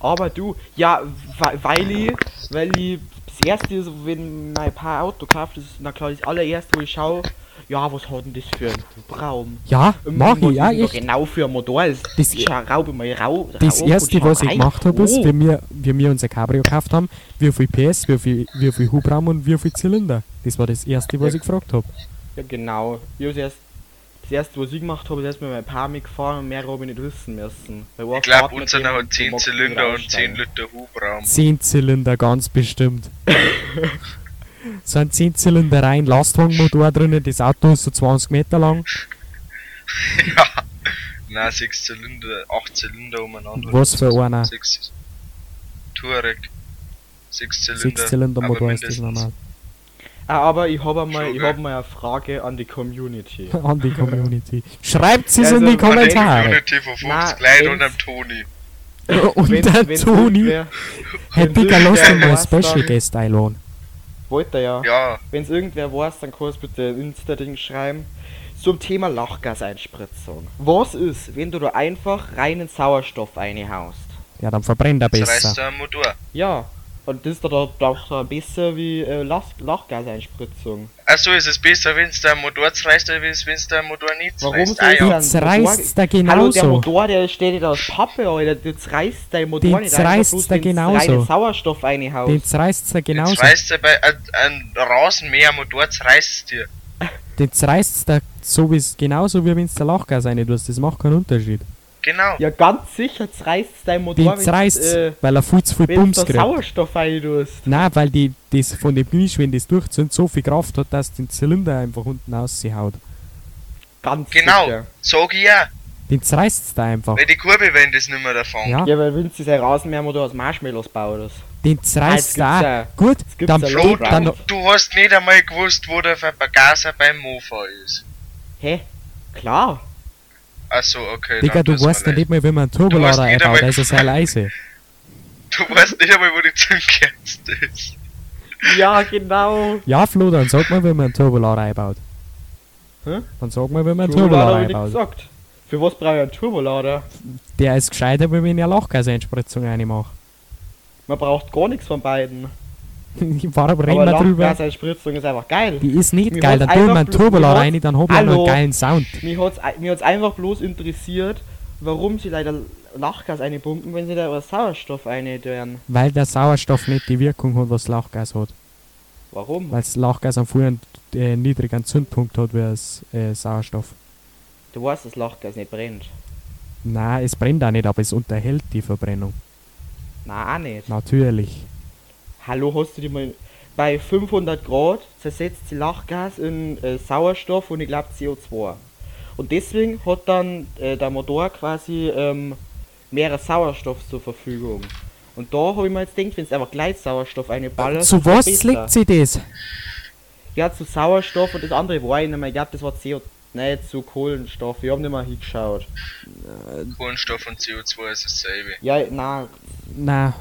Aber du, ja, weil, weil ich, weil ich das erste, so, wenn mein Paar Auto kauft, das ist, na klar, das allererste, wo ich schaue, ja, was hat denn das für ein Hubraum? Ja, Ähm, mach ich, ja, ist echt. genau für ein Motor. Das, Das- ist ja Raube mal Rau. Das erste, was ich rein. gemacht habe, ist, Oh, wie wir, wie wir unser Cabrio gekauft haben, wie viel PS, wie viel, wie viel Hubraum und wie viel Zylinder. Das war das erste, was Ja. ich gefragt habe. Ja, genau. Ich hab's erst, das erste, was ich gemacht habe, ist erst mit meinem Paar mitgefahren und mehr habe ich nicht wissen müssen. Weil ich glaube, unserer hat du 10 magst nicht Zylinder und 10 aussteigen. Liter Hubraum. 10 Zylinder, ganz bestimmt. so ein 10 Zylinder rein Lastwagenmotor drinnen, das Auto ist so 20 Meter lang. ja. Nein, 6 Zylinder, 8 Zylinder umeinander. Was für einer? 6. Touareg. 6 Zylinder. 6 Zylinder Motor ist das normal. Ah, aber ich habe einmal, Schon ich hab mal eine Frage an die Community. An die Community. Schreibt es Also, in die Kommentare. Community von 50 Na, Leuten und wenn's- am Toni. Und Wenn- der wenn's Toni. wenn's irgendwer ihn mal Special Guest einladen. Wollte ja. Ja, Wenn es irgendwer weiß, dann kannst du bitte Insta-Ding schreiben. Zum Thema Lachgaseinspritzung. Was ist, wenn du da einfach reinen Sauerstoff reinhaust? Ja, dann verbrennt er besser. der Motor. Ja. Und das ist doch doch besser wie äh, Lach Lachgaseinspritzung. Achso, ist es besser, wenn es der Motor zerreißt, als wenn es der Motor nicht Warum zerreißt. Ah, ja. zerreißt da Hallo, der genauso. Motor, der steht nicht aus Pappe, Alter. Du zerreißt dein Motor Den nicht bloß, da wenn's genauso. Sauerstoff reinhaust. Den zerreißt er genauso. Jetzt weißt du, bei ein, ein Rasenmähermotor zerreißt dir. Den zerreißt da so wie's, genauso wie wenn es der Lachgas rein tust. Das macht keinen Unterschied. Genau. Ja, ganz sicher zerreißt dein Motor, Den wenn's, zerreißt äh, weil er viel zu viel Bums kriegt. Sauerstoff rein tust. Nein, weil die, das von dem Gemisch, wenn das durchzieht, so viel Kraft hat, dass den Zylinder einfach unten raushaut. Ganz Genau. sicher. Sag ich ja. Den zerreißt da einfach. Weil die Kurve, wenn das nicht mehr davon. Ja, Ja, weil wenn sie sein Rasenmähermotor aus Marshmallows baut, das. den Ah, zerreißt jetzt da. auch. Gut, gibt's dann, Flo, du, dann, du hast nicht einmal gewusst, wo der Vergaser beim Mofa ist. Hä? Klar. Achso, okay. Digga, du weißt ja nicht mal, wie man einen Turbolader einbaut, einmal- da ist sehr leise. Du weißt nicht einmal, wo die Zündkerze ist. Ja, genau. Ja, Flo, dann sag mal, wie man einen Turbolader einbaut. Hä? Dann sag mal, wie man einen Turbolader einbaut. gesagt. Für was brauche ich einen Turbolader? Der ist gescheiter, wenn ich eine Lachgaseinspritzung reinmache. Man braucht gar nichts von beiden. Warum reden wir drüber? Lachgaseinspritzung ist einfach geil. Die ist nicht Mir geil, dann tun wir einen hat's- rein, dann hab ich einen geilen Sound. Mir hat's, ei- mir hat's einfach bloß interessiert, warum sie leider Lachgas einpumpen, wenn sie da aber Sauerstoff reintun. Weil der Sauerstoff nicht die Wirkung hat, was Lachgas hat. Warum? Weil das Lachgas einen frühen äh, niedrigen Zündpunkt hat wie das äh, Sauerstoff. Du weißt, dass Lachgas nicht brennt. Nein, es brennt auch nicht, aber es unterhält die Verbrennung. Na auch nicht. Natürlich. Hallo, hast du die mal. Bei 500 Grad zersetzt sie Lachgas in äh, Sauerstoff und ich glaube CO2. Und deswegen hat dann äh, der Motor quasi ähm, mehr Sauerstoff zur Verfügung. Und da habe ich mir jetzt gedacht, wenn es einfach gleich Sauerstoff eine ballert. Zu ist das was liegt sie das? Ja, zu Sauerstoff und das andere war ich nicht mehr. Ich glaube, das war CO. Nein, zu Kohlenstoff. Ich habe nicht mal hingeschaut. Kohlenstoff und CO2 ist dasselbe. Ja, na, Na,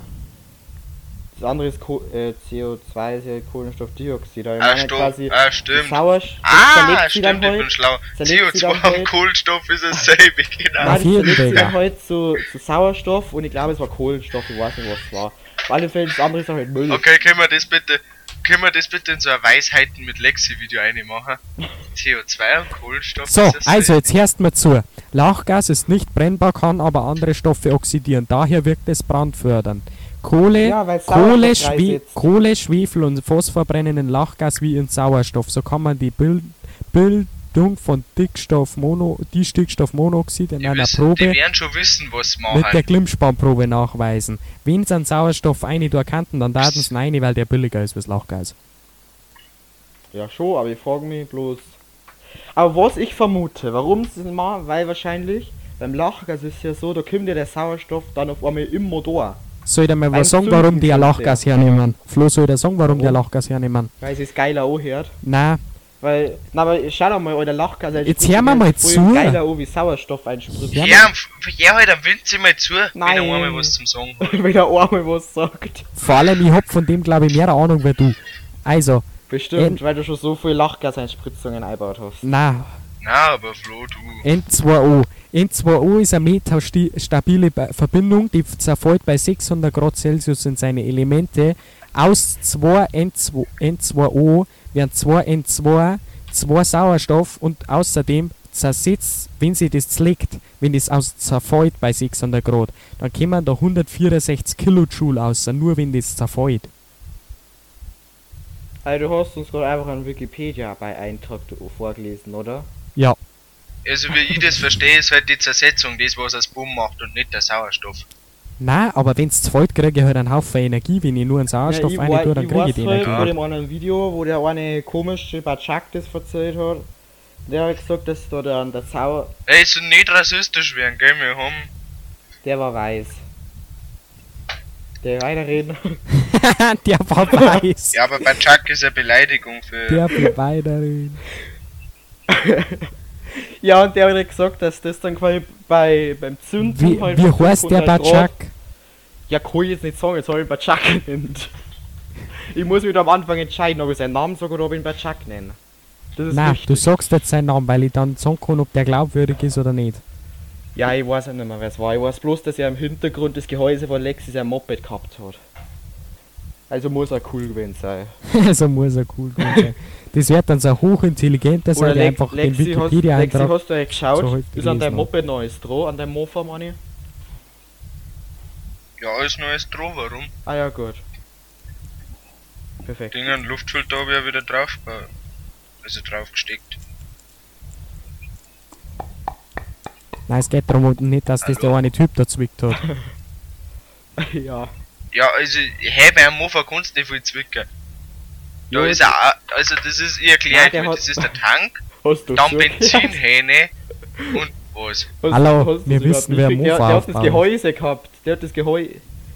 das andere ist Co äh, CO2, ist ja Kohlenstoffdioxid. Aber Ah, Stoff, quasi ah, stimmt. Sauerstoff. Ah, stimmt, ich bin schlau. zerlegt sie dann CO2 heute. und Kohlenstoff ist dasselbe, genau. Jeden zerlegt sie dann heute zu, zu Sauerstoff und ich glaube es war Kohlenstoff, ich weiß nicht was es war. Auf alle Fälle das andere ist halt Müll. Okay, können wir das bitte, können wir das bitte in so ein Weisheiten mit Lexi-Video einmachen? CO2 und Kohlenstoff So, also jetzt hörst mir zu. Lachgas ist nicht brennbar, kann aber andere Stoffe oxidieren. Daher wirkt es brandfördernd. Kohle, Ja, Kohle, freisetzt. Kohle, Schwefel und Phosphor brennen in Lachgas wie in Sauerstoff. So kann man die Bild Bildung von Dickstoffmono Distickstoffmonoxid in die, einer wissen, die Probe werden schon wissen, was mit der. Glimmspannprobe nachweisen. Wenn sie einen Sauerstoff eine da kannten, dann daten sie eine, weil der billiger ist wie das Lachgas. Ja, schon, aber ich frage mich bloß. Aber was ich vermute, warum sie es machen, weil wahrscheinlich beim Lachgas ist ja so, da kommt ja der Sauerstoff dann auf einmal im Motor. Soll ich dir mal was sagen, warum die Lachgas hernehmen? Flo, soll ich dir sagen, warum die ein Warum? Lachgas hernehmen? Weil es ist geiler anhört. Nein, Weil, na, aber schau doch mal, euer Lachgas Jetzt hör mir mal zu. geiler an wie Sauerstoff einspritzt. Ja, Ja, ja, halt am Wind sie mal zu, wenn Nein. er einmal was zum Sagen hat. Wenn er einmal was sagt. vor allem ich hab von dem glaube ich mehr Ahnung wie du. Also, Bestimmt, weil du schon so viel Lachgaseinspritzungen eingebaut hast. na, Na, aber Flo, du. N2O. N2O ist eine metastabile Verbindung, die zerfällt bei 600 Grad Celsius in seine Elemente. Aus 2 N2, N2O werden 2 N2, 2 Sauerstoff und außerdem zersetzt, wenn sie das zerlegt, wenn das aus zerfällt bei 600 Grad, dann kommen da 164 Kilojoule aus, nur wenn das zerfällt. Also du hast uns gerade einfach einen Wikipedia bei Eintrag vorgelesen, oder? Ja, Also wie ich das verstehe, ist halt die Zersetzung das, was das Bumm macht und nicht der Sauerstoff. Nein, aber wenn's zerfällt, kriege ich halt einen Haufen Energie. Wenn ich nur einen Sauerstoff ich, rein tue, dann ich kriege ich die Energie. bei dem anderen Video, wo der eine komische Batschak das erzählt hat. Der hat gesagt, dass da der, der Sauer, Ey, so nicht rassistisch werden, gell? Wir haben. der war weiß. Der weiterreden. der war weiß. Ja, aber Chuck ist eine Beleidigung für. Der will weiterreden. ja, und der hat halt gesagt, dass das dann quasi bei, beim Zünden Wie, halt wie heißt der 500 Grad- Batschak? Ja, kann ich jetzt nicht sagen, jetzt habe ich ihn Batschak genannt. Ich muss wieder am Anfang entscheiden, ob ich seinen Namen sage oder ob ich ihn Batschak nenne. Nein, wichtig. du sagst jetzt seinen Namen, weil ich dann sagen kann, ob der glaubwürdig ist oder nicht. Ja, ich weiß auch nicht mehr, wer es war. Ich weiß bloß, dass er im Hintergrund das Gehäuse von Lexi sein Moped gehabt hat. Also muss er cool gewesen sein. also muss er cool gut sein. Das wird dann so ein hochintelligenter sein, der einfach den Lexi, hast, Lexi, hast du eigentlich geschaut? so ist an deinem. Moped neues dran, an deinem Mofa, Manni? Ja, alles neues Droh, warum? Ah ja, gut. Perfekt. Dingen, Luftfilter habe ich ja wieder drauf. Also drauf gesteckt. Nein, es geht darum nicht, dass das der Hallo? eine Typ da zwickt hat. ja. Ja, also, hey, bei einem Mofa kannst du nicht viel zwicken. Da Ja, ist auch, also das ist, der mal, hat- das ist der Tank, dann Benzinhähne und was? Hallo, wir wissen, wer? Mofa der, der hat das. Gehäuse gehabt. Der hat das Gehäuse.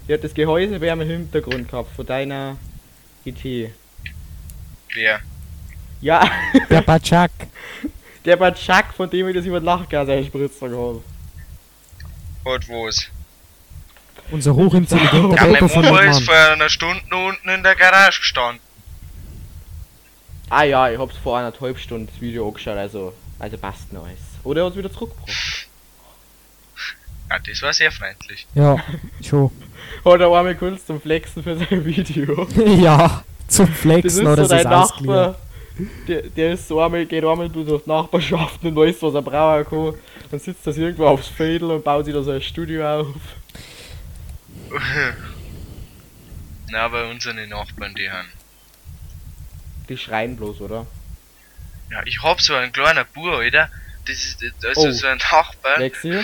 Der hat das Gehäuse bei einem im Hintergrund gehabt von deiner IT. Wer? Ja, Der Batschak. der Batschak, von dem ich das über den Lachgas einspritzen habe. Hat was? Unser hochintelligenter Ja, mein Papa von Mofa ist vor einer Stunde unten in der Garage gestanden. Ah ja, ich hab's vor eineinhalb Stunden das Video angeschaut, also, also passt noch alles. Oder er hat's wieder zurückgebracht. Ja, das war sehr freundlich. Ja, schon. Hat er einmal kurz zum Flexen für sein Video. ja, zum Das ist Flexen so oder dein das Ausgliedern. Nachbar. Der, der ist so einmal, geht einmal durch die Nachbarschaft und weiß, was er brauchen kann. Dann sitzt das irgendwo aufs Fädel und baut sich da so ein Studio auf. Na, aber unsere Nachbarn, die haben. Die schreien bloß, oder? Ja, ich hab so einen kleinen Bub, Alter. Das ist, also Oh. so ein Nachbar. Lexi?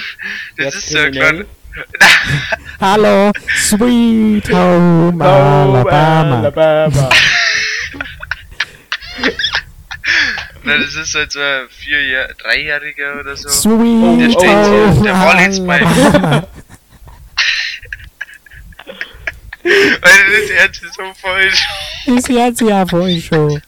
Das ist so ein kleiner. Hallo, Sweet Home Oh, Alabama. Alabama. Na, das ist halt so ein vierjähr, dreijähriger oder so. Sweet Der steht hier, der war jetzt bei- Alter, das Herz ist so falsch. Das hört sich ja voll schon.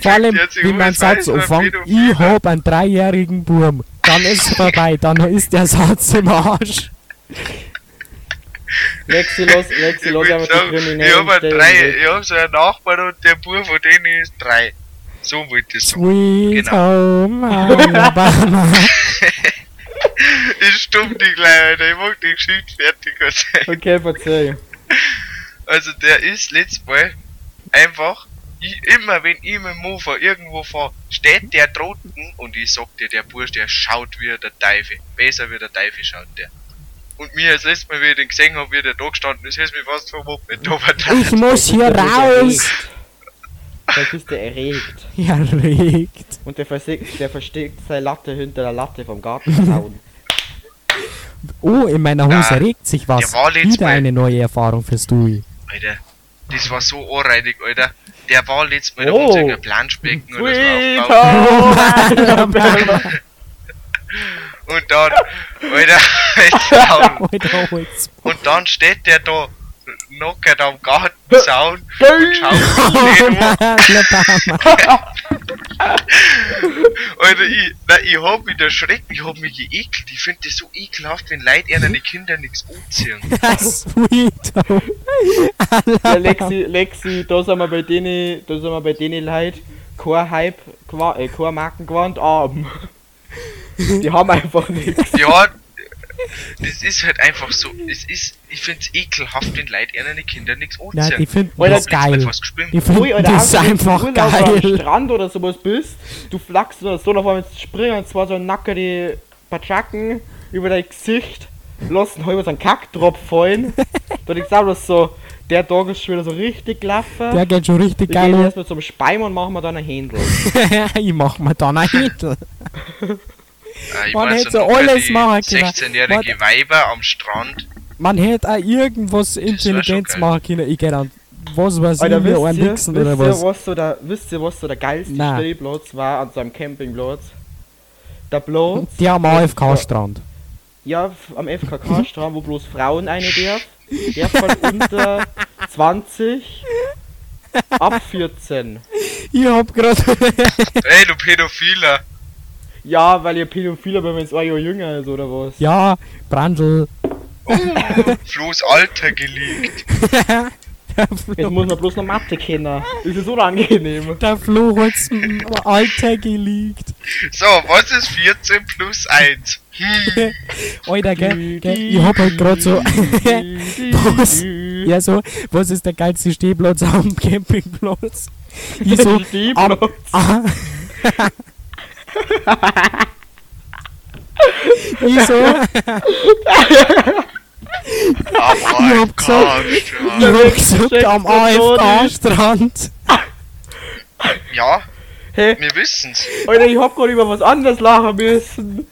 Vor allem, wenn man einen sich Satz weiß, anfängt, war ich hab einen dreijährigen Burm, dann ist es vorbei, dann ist der Satz im Arsch. Lexi, los, Lexi, Ich los einfach die sagen, ich Kriminellen hab drei, ich hab so einen Nachbarn und der Bub von denen ist drei. So wollte ich sagen. Sweet Genau. Home Alabama. Ist stumm die Kleine, Alter. Ich mag die Geschichte fertig erzählen. Okay, verzeih. Also der ist letztes Mal einfach, ich, immer wenn ich mit dem Mofa irgendwo fahre, steht der drunten und ich sag dir, der Bursch, der schaut wie der Teufel. Besser wie der Teufel schaut der. Und mir das letzte Mal, wie ich den gesehen hab, wie der da gestanden ist, ist mich fast mit Ich muss hier raus. Vielleicht ist der erregt. Ja, regt. Und der, versteckt, der versteckt seine Latte hinter der Latte vom Gartenzaun. Oh, in meiner Hose Na, regt sich was. Wieder Mal- eine neue Erfahrung für Stui. Alter, das war so anreinig, Alter. Der war letztes Mal Oh. oh. unser Planschbecken oder so Alabama. Und dann, Alter, Alter, Alter, holt's. und dann steht der da, knockert am Gartenzaun und schaut. Alter, ich, nein, ich hab mich erschreckt, ich hab mich geekelt. Ich find das so ekelhaft, wenn Leute ihnen die Kinder nichts anziehen. Sweet. Ja, Lexi, Lexi, da sind wir bei denen, da sind wir bei denen Leute, kein Hype, qua- äh, kein Markengewand haben. Die haben einfach nichts. Das ist halt einfach so, es ist, ich find's ekelhaft, wenn Leute ihnen die Kinder nichts Nein, die anziehen. finden Alter, das geil. Die finden Ui, Alter, das wenn du einfach im Urlaub Am geil. Strand oder sowas bist, du flachst oder so auf einmal springen und zwar so nackere Patschacken über dein Gesicht, lassen halber so einen Kackdrop fallen. da denkst du auch so, der Tag ist schon wieder so richtig gelaufen. Der geht schon richtig wir geil. gehen an. erstmal zum Speim und machen wir dann ein Händel. ich mach mir dann ein Hitler. Ah, ich Man weiß hätte so alles machen können. 16-jährige Weiber am Strand. Man hätte auch irgendwas Intelligenz machen können. Ich dann, was weiß Alter, ich, wisst einen ihr, Wichsen wisst, oder ihr, was. was so der, wisst ihr, was so der geilste Nein. Stehplatz war an so einem Campingplatz? Der Platz, Die am AFK-Strand. ja, am FKK-Strand, wo bloß Frauen eine darf. Der von unter 20 ab 14. Ich hab grad. Ey, du Pädophiler! Ja, weil ihr Pädophiler, wenn man jetzt ein Jahr jünger ist oder was? ja, Brandl. Flo's Alter geleakt. Jetzt muss man bloß noch Mathe kennen. Das ist unangenehm. der Flo hat's Alter geleakt. So, was ist 14 plus 1? Hm, Alter, gell, gell, ich hab halt grad so. was? Ja, so, was ist der geilste Stehplatz am Campingplatz? Ich so, am, Stehplatz. ah. ich so, aber Ich hab gesagt- ich hab gesagt, am AFK-Strand. Ja, Hey, wir wissen's. Alter, ich hab grad über was anderes lachen müssen.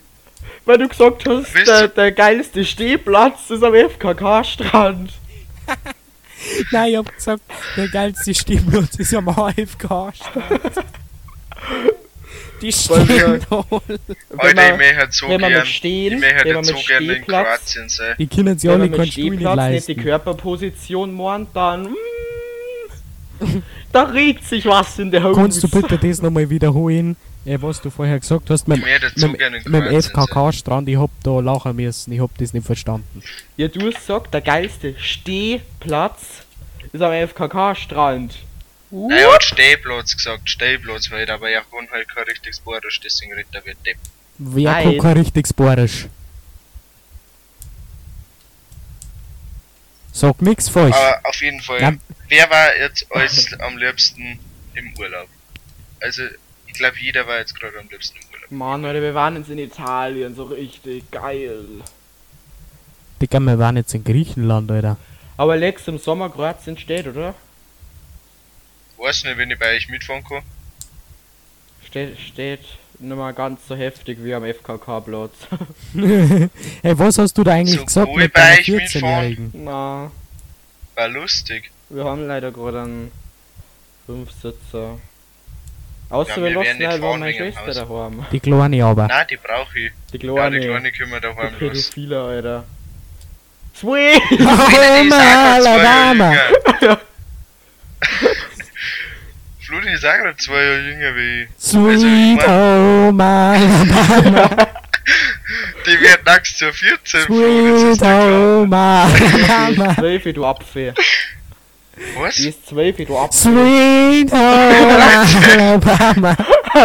Weil du gesagt hast, Wisst der, der geilste Stehplatz ist am FKK-Strand. Nein, ich hab gesagt, der geilste Stehplatz ist am AFK-Strand. Die Weil wir- stehen. Wenn Alter, ich man, möchte so wenn man gern, mit Stehen, ich möchte wenn man so mit gern in Kroatien sein. Die können sich wenn alle man keinen Stuhl nicht Stehplatz nicht die leisten. Körperposition meint, dann mm, da regt sich was in der Hose. Kannst du bitte das nochmal wiederholen, äh, was du vorher gesagt hast? Mit, mit, mit dem. FKK-Strand, ich hab da lachen müssen, ich hab das nicht verstanden. Ja, du hast gesagt, der geilste Stehplatz ist am FKK-Strand. Er hat Stehplatz gesagt, Stehplatz halt, aber er kann halt kein richtiges Borisch, deswegen redet er wie Depp. Wer Nein. kann kein richtiges Borisch? Sag nix falsch. Aber auf jeden Fall, Ja. wer war jetzt als am liebsten im Urlaub? Also, ich glaube, jeder war jetzt gerade am liebsten im Urlaub. Mann, Alter, wir waren jetzt in Italien, so richtig geil. Digga, wir waren jetzt in Griechenland, Alter. Aber Lex, im Sommer Kroatien steht, oder? Weiß nicht, wenn ich bei euch mitfahren kann. Steht, steht nicht mal ganz so heftig wie am FKK-Platz. hey, was hast du da eigentlich So gesagt cool mit bei euch mitfahren. 14-Jährigen? Na, War lustig. wir haben leider gerade einen Fünfsitzer. Außer Ja, wir wir lassen halt meine Schwester daheim. Die Kleine aber. Nein, die brauche ich. Die Ja, Kleine. die Kleine können wir die daheim lassen. Pädophile, Alter. Sweet! Alabama! Fludi ist auch gerade zwei Jahre jünger wie ich. Sweet Also, ich mein- Home Alabama! Die werden wird nachts zur 14, Flo, das Sweet ist klar. Home Alabama. 12, du Apfel. Was? Die ist 12, du Apfel. Sweet Home Alabama.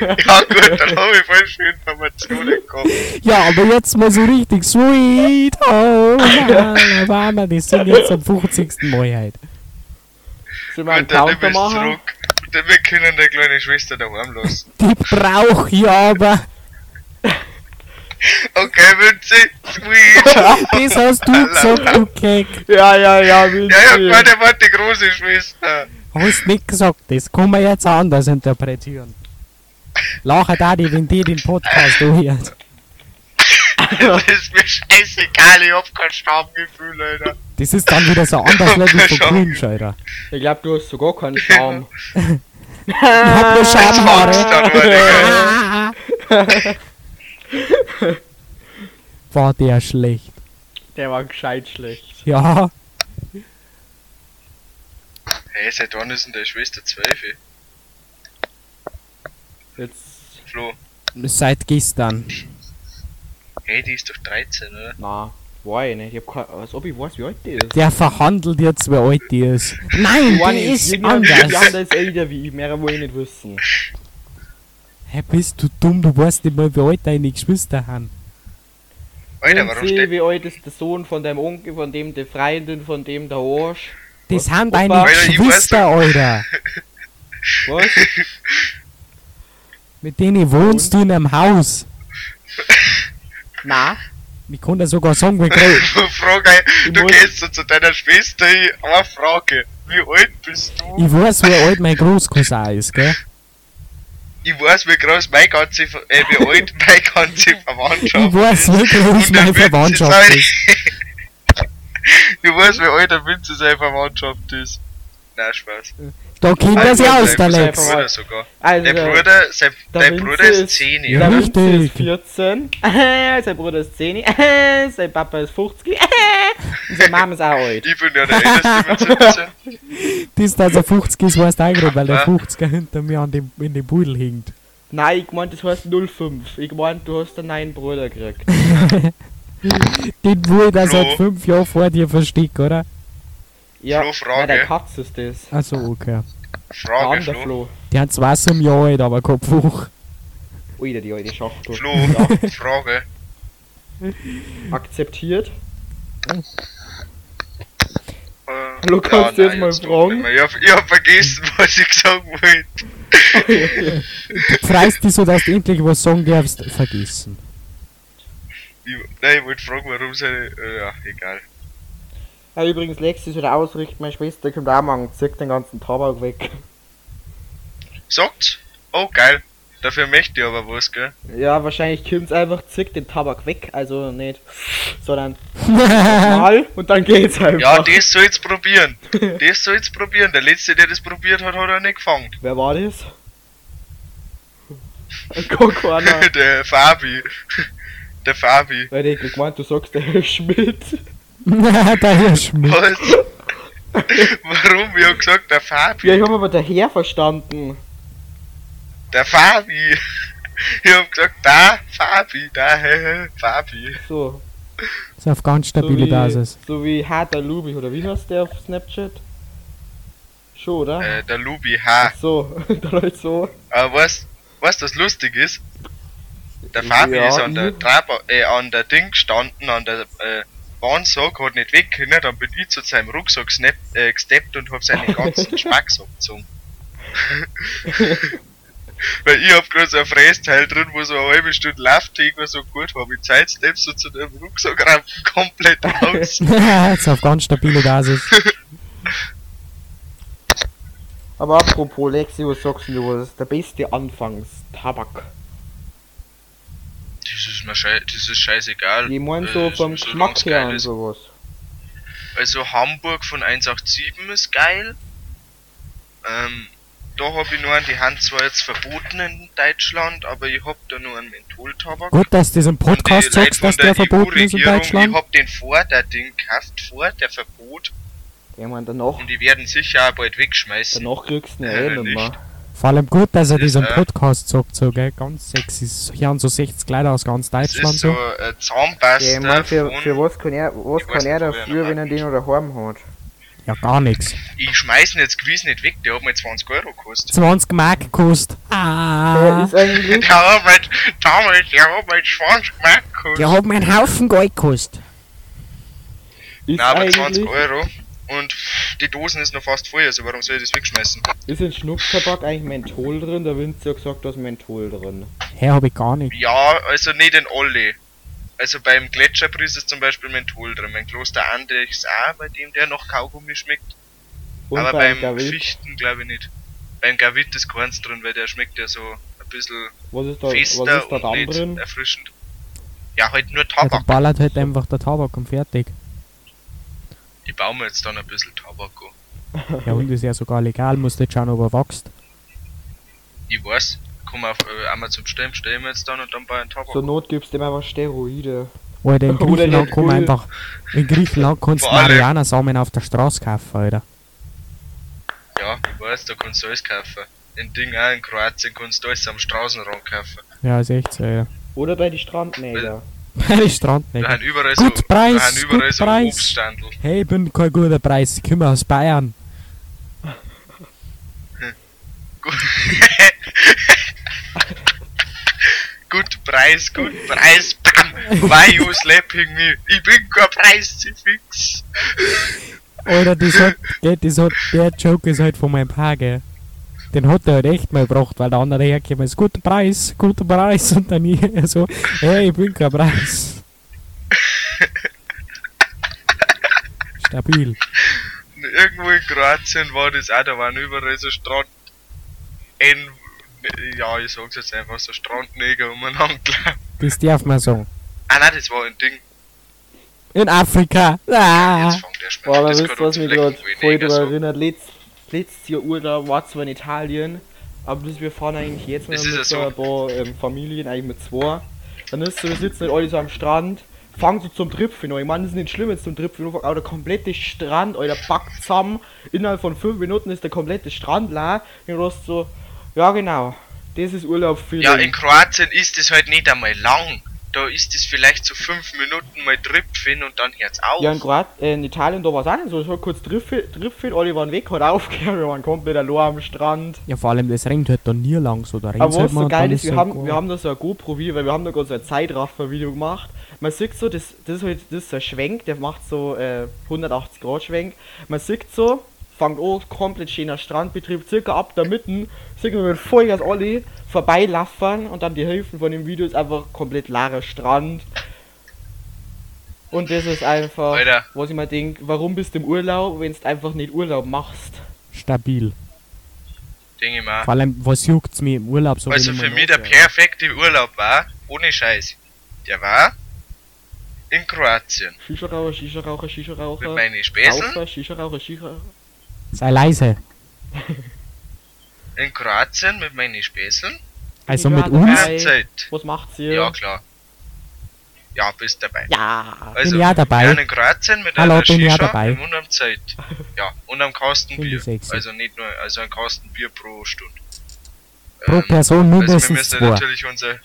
ja gut, dann habe ich voll schön Informationen bekommen. Ja, aber jetzt mal so richtig. Sweet Home Alabama. Die sind jetzt am 50. Mal halt. Sollen wir einen Gut, Counter ich machen? zurück. Wir können der kleine Schwester daheim lassen. Die brauch ich aber. Okay, Winzi, sweet. Das hast du gesagt, du Keck. Ja, ja, ja, wie Ja, ja, gemeint, er war die große Schwester. Hast nicht gesagt, das kann man jetzt anders interpretieren. Lachen da die, wenn die den Podcast hört. Das ist mir scheißegal, ich hab kein Schamgefühl, Alter. Das ist dann wieder so ein anderes Level von Cringe, Alter. Ich glaub, du hast sogar keinen Charme. Ich hab nur Schamhaare. War der schlecht. Der war gescheit schlecht. Ja, Hey, seit wann ist denn deine Schwester 12? Jetzt. Flo, seit gestern. Hey, die ist doch 13, oder? Na, war ich nicht. Ich hab kein, als ob ich weiß, wie alt die ist. Der verhandelt jetzt, wie alt die ist. Nein, War die nicht. ist Die andere- Die anders. andere ist älter wie ich, mehr will ich nicht wissen. Hä, bist du dumm? Du weißt nicht mal, wie alt deine Geschwister haben. Alter, Und warum sie, wie alt ist der Sohn von deinem Onkel, von dem die Freundin, von dem der Arsch? Das sind Opa? deine weiß Geschwister, Alter. Was? Mit denen wohnst du in einem Haus. Na? Ich kann dir sogar sagen, wie groß. Frage, du gehst so zu deiner Schwester eine Frage. Wie alt bist du? Ich weiß, wie alt mein Großcousin ist, gell? Ich weiß, wie groß meine ganze, äh, wie alt meine ganze Verwandtschaft Ich weiß, wie groß meine Verwandtschaft ist. ist. Ich weiß, wie alt der Winzer seine Verwandtschaft ist. Nein, Spaß. Da kennt er sich aus, der sein Lex. Bruder sogar. Also, Der Bruder, sein, der Bruder ist ist- 10 Ja. der richtig. ist 14, sein Bruder ist 10, sein Papa ist 50 und seine Mama ist auch alt. Ich bin ja der Älteste mit 17. Das, dass er 50 ist, weißt du auch gerade, weil der Ja. 50er hinter mir an dem, in dem Pudel hinkt. Nein, ich meinte, das heißt 05. Ich meinte, du hast einen neuen Bruder gekriegt. Den Flo. seit 5 Jahren vor dir versteck, oder? Ja, Flo, Frage. ja der Katz ist das. Achso, okay. Frage, Flo. Flo. Die hat zwar so ein Jahr alt, aber kein Buch. Ui, der die alte Schachtel. Flo, Frage. Akzeptiert. Äh, Hallo, kannst du jetzt mal doch fragen? Ich hab, ich hab vergessen, was ich sagen wollte. Freust dich so, dass du endlich was sagen darfst, vergessen. Ich, nein, ich wollte fragen, warum seine. Äh, ja, egal. Ja, übrigens, Lexi soll ausrichten, meine Schwester kommt auch morgen, zieht den ganzen Tabak weg. Sagt's? Oh, geil. Dafür möchte ich aber was, gell? Ja, wahrscheinlich kommt's einfach, zieht den Tabak weg, also nicht, sondern mal und dann geht's einfach. Ja, das soll's probieren. Das soll's probieren. Der letzte, der das probiert hat, hat er nicht gefangen. Wer war das? Der Fabi. Der Fabi. weil ich gemeint, du sagst der Herr Schmidt. der Herr Schmidt. Was? Warum? Ich hab gesagt, der Fabi. Ja, ich habe aber der Herr verstanden. Der Fabi. Ich hab gesagt, da, Fabi, da, hä, Fabi. So. ist auf ganz So stabile wie, Basis. so wie Harter Lubi, oder wie heißt der auf Snapchat? Schon, oder? Äh, der Lubi H. Ach so, da läuft so. Aber was, was das lustig ist? Der Fabi Ja, ist an der Traba, äh, an der Ding gestanden, an der, äh, Warnsog, hat nicht weg können, dann bin ich zu seinem Rucksack snap, äh, gesteppt und hab seinen ganzen Spacks abgezogen. Weil ich hab grad so ein Frästeil drin, wo so eine halbe Stunde läuft, irgendwas so gut hab ich Zeit, steppst so zu dem Rucksackrampen komplett aus. ist auf ganz stabile Basis. Aber apropos Lexi, was sagst du, was ist der beste Anfangs-Tabak? Das ist mir schei das ist scheißegal. Ich mein Äh, so vom so Geschmack her und sowas. Also Hamburg von 187 ist geil. Ähm, da hab ich nur einen, die haben zwar jetzt verboten in Deutschland, aber ich hab da nur einen Mentholtabak. Gut, dass du das im Und die Podcast sagst, dass der verboten ist in Deutschland. Ich hab den vor der Ding gekauft, vor der Verbot. Ich mein, danach, Und die werden sicher auch bald wegschmeißen. danach kriegst du ihn ja Äh, eh nicht mehr. Vor allem gut, dass er Das ist, diesen äh, Podcast sagt, so, gell, ganz sexy. Hier haben so 60 Leute aus ganz Das Deutschland ist so so. ein Ja, ich mein, für, für was kann er, was kann er dafür, wenn er den oder daheim hat? Ja, gar nichts. Ich schmeiß ihn jetzt gewiss nicht weg, der hat mir 20 Euro gekostet. 20 Mark gekostet. Der Ah. ist eigentlich, Der hat mir, damals, der hat mir 20 Mark gekostet. Der hat mir einen Haufen Geld gekostet. ist Nein, aber eigentlich, 20 Euro. Und die Dosen ist noch fast voll, also warum soll ich das wegschmeißen? ist in Schnupftabak eigentlich Menthol drin? Der Winzer hat gesagt, da ist Menthol drin. Hä, hab ich gar nicht. Ja, also nicht in alle. Also beim Gletscherbriss ist zum Beispiel Menthol drin. Beim Kloster Andechs auch, bei dem der noch Kaugummi schmeckt. Und aber beim beim Gavit, Fichten glaube ich nicht. Beim Gavit ist keins drin, weil der schmeckt ja so ein bisschen was ist da, was fester ist da und drin? erfrischend. Ja, halt nur Ja, Tabak. ballert halt einfach der Tabak und fertig. Ich baue mir jetzt dann ein bisschen Tabak an. Ja, und ist ja sogar legal, musst jetzt schauen, ob er wächst. Ich weiß, komm auf äh, Amazon bestellen, stellen wir jetzt dann und dann bei einem Tabak. Zur Not gibst du ihm einfach Steroide. Oder in Griechenland Bull. einfach. In Griechenland kannst du Mariana-Samen auf der Straße kaufen, Alter. Ja, ich weiß, da kannst du alles kaufen. In Ding auch in Kroatien kannst du alles am Straßenrand kaufen. Ja, ist echt so, Alter. Oder bei die Strandnäger. Die Strandnägel. Da haben überall so, Gut Preis, da haben überall gut so Preis. Obststandel. Hey, ich bin kein guter Preis, ich komme aus Bayern. Gut. Preis, gut Preis, bam! Why you slapping me? Ich bin kein Preisfix. Oder das hat, das hat, der Joke ist halt von meinem Pa, gell. Den hat er halt echt mal gebracht, weil der andere hergekommen ist, guter Preis, guter Preis, und dann ich so, hey, ich bin kein Preis. Stabil. Irgendwo in Kroatien war das auch, da waren überall so Strand. En, ja, ich sag's jetzt einfach, so Strandneger umeinander gelaufen. Das darf man sagen. Ah nein, das war ein Ding. In Afrika. Ah. Jetzt fängt der Schmerz. Boah, aber wisst was mich gerade voll daran erinnert? Letzt, letztes Jahr Urlaub war zwar in Italien, aber das, wir fahren eigentlich jetzt Das mit so ein paar ähm, Familien, eigentlich mit zwei. Dann ist so, wir sitzen halt alle so am Strand, fangen so zum Tripfen an. Ich meine, das ist nicht schlimm jetzt zum Tripfen, aber der komplette Strand, Alter, packt zusammen. Innerhalb von fünf Minuten ist der komplette Strand leer. Und du hast so, ja genau, das ist Urlaub für Ja, in Kroatien ist es halt nicht einmal lang. Da ist es vielleicht so fünf Minuten mal Tripfen und dann hört's auf. Ja, in, Kroat äh, in Italien, da war es auch nicht so. Es hat kurz Tripfen, alle waren weg, hat aufgehört, wir waren komplett allein am Strand. Ja, vor allem, das rennt halt dann nie lang so. Da rennt Aber halt was so geil ist, wir so haben, geil. wir haben da so ein GoPro-Video, weil wir haben da gerade so ein Zeitraffer-Video gemacht. Man sieht so, das, das ist halt das ist so ein Schwenk, der macht so äh, 180 Grad Schwenk. Man sieht so, fängt an, komplett schöner Strandbetrieb, circa ab der Mitten, sieht man mit Vollgas alle vorbeilaufen und dann die Hälfte von dem Video ist einfach komplett leerer Strand. Und das ist einfach, Alter. was ich mir denke, warum bist du im Urlaub, wenn du einfach nicht Urlaub machst? Stabil. Denke ich mal. Vor allem, was juckt's mir im Urlaub so Also für mich der perfekte Urlaub war, ohne Scheiß. Der war in Kroatien. Shisha-Raucher, Shisha-Raucher, Mit Shisha-Raucher, meinen Späßeln. Raucher, Shisha-Raucher, Shisha Sei leise. In Kroatien mit meinen Späßeln. Also mit uns? Ja, Zeit. Was macht sie? Ja, klar. Ja, bist dabei. Ja. Also, Bin ja dabei. In Kroatien mit Hallo, einer bin ja Shisha dabei. und einem Zeit. Ja, und Kasten Finde Bier. Also nicht nur, also ein Kasten Bier pro Stunde. Pro Ähm, Person Also wir mindestens müssen zwei. natürlich unser,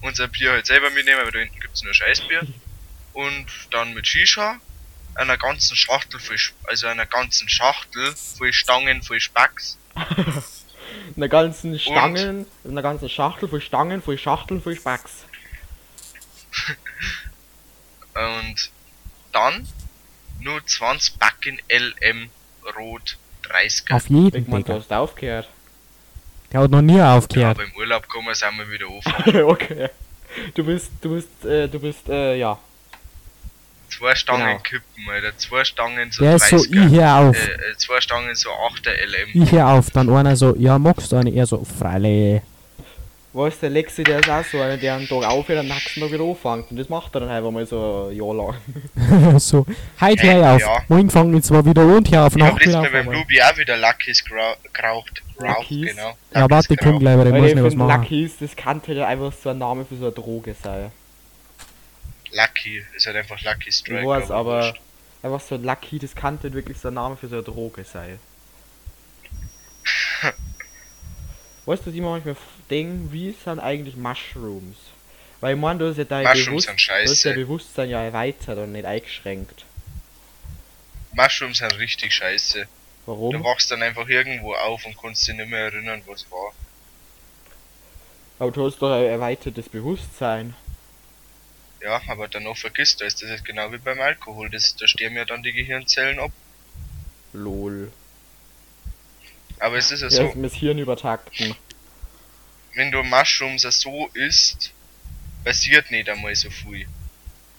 unser Bier halt selber mitnehmen, weil da hinten gibt's nur Scheißbier. Und dann mit Shisha, einer ganzen Schachtel voll, also einer ganzen Schachtel voll Stangen, voll Spacks. Eine ganzen Stangen, eine ganze Schachtel voll Stangen, voll Schachteln, voll Spacks. Und dann nur 20 Backen LM Rot 30 Auf jeden, mein, du hast aufgehört. Der hat noch nie Ja, aufgehört. aber im Urlaub es auch mal wieder anfangen. okay. Du bist, du bist, äh, du bist, äh, ja. Zwei Stangen Genau. kippen, Alter. Zwei Stangen so Der ist so, 30er. ich hör auf. äh, äh, zwei Stangen so 8er LM. Ich hör auf. Dann einer so, ja, magst du eine? Er so, freilich. Weißt du, der Lexi, der ist auch so einer, der einen Tag aufhört und am nächsten Tag wieder anfängt. Und das macht er dann einfach mal so ein Jahr lang. so, heute hör ich auf. Ja. Morgen fange ich zwar wieder und hör auf Ich hab Nacht letztes Mal auf. beim Lubi auch wieder Luckys geraucht. Raucht, Lucky's? genau. Ja, warte, ich komm gleich, aber ich Weil muss ich nicht was machen. Lucky's, das kann halt einfach so ein Name für so eine Droge sein. Lucky, ist halt einfach Lucky Strike. Ich weiß, aber wurscht. einfach so Lucky, das kann halt wirklich ein Name für so eine Droge sein. Weißt du, mir manchmal denke, wie sind eigentlich Mushrooms? Weil ich meine, du hast ja dein Mushrooms Bewusst- du scheiße. Bewusstsein ja erweitert und nicht eingeschränkt. Mushrooms sind richtig scheiße. Du Warum? wachst dann einfach irgendwo auf und kannst dich nicht mehr erinnern, was war. Aber du hast doch ein erweitertes Bewusstsein. Ja, aber danach vergisst du es. Das ist genau wie beim Alkohol. Das, da sterben ja dann die Gehirnzellen ab. Lol. Aber es ist ja Ja, so, ist das Hirn übertakten. wenn du Mushrooms so isst, passiert nicht einmal so viel.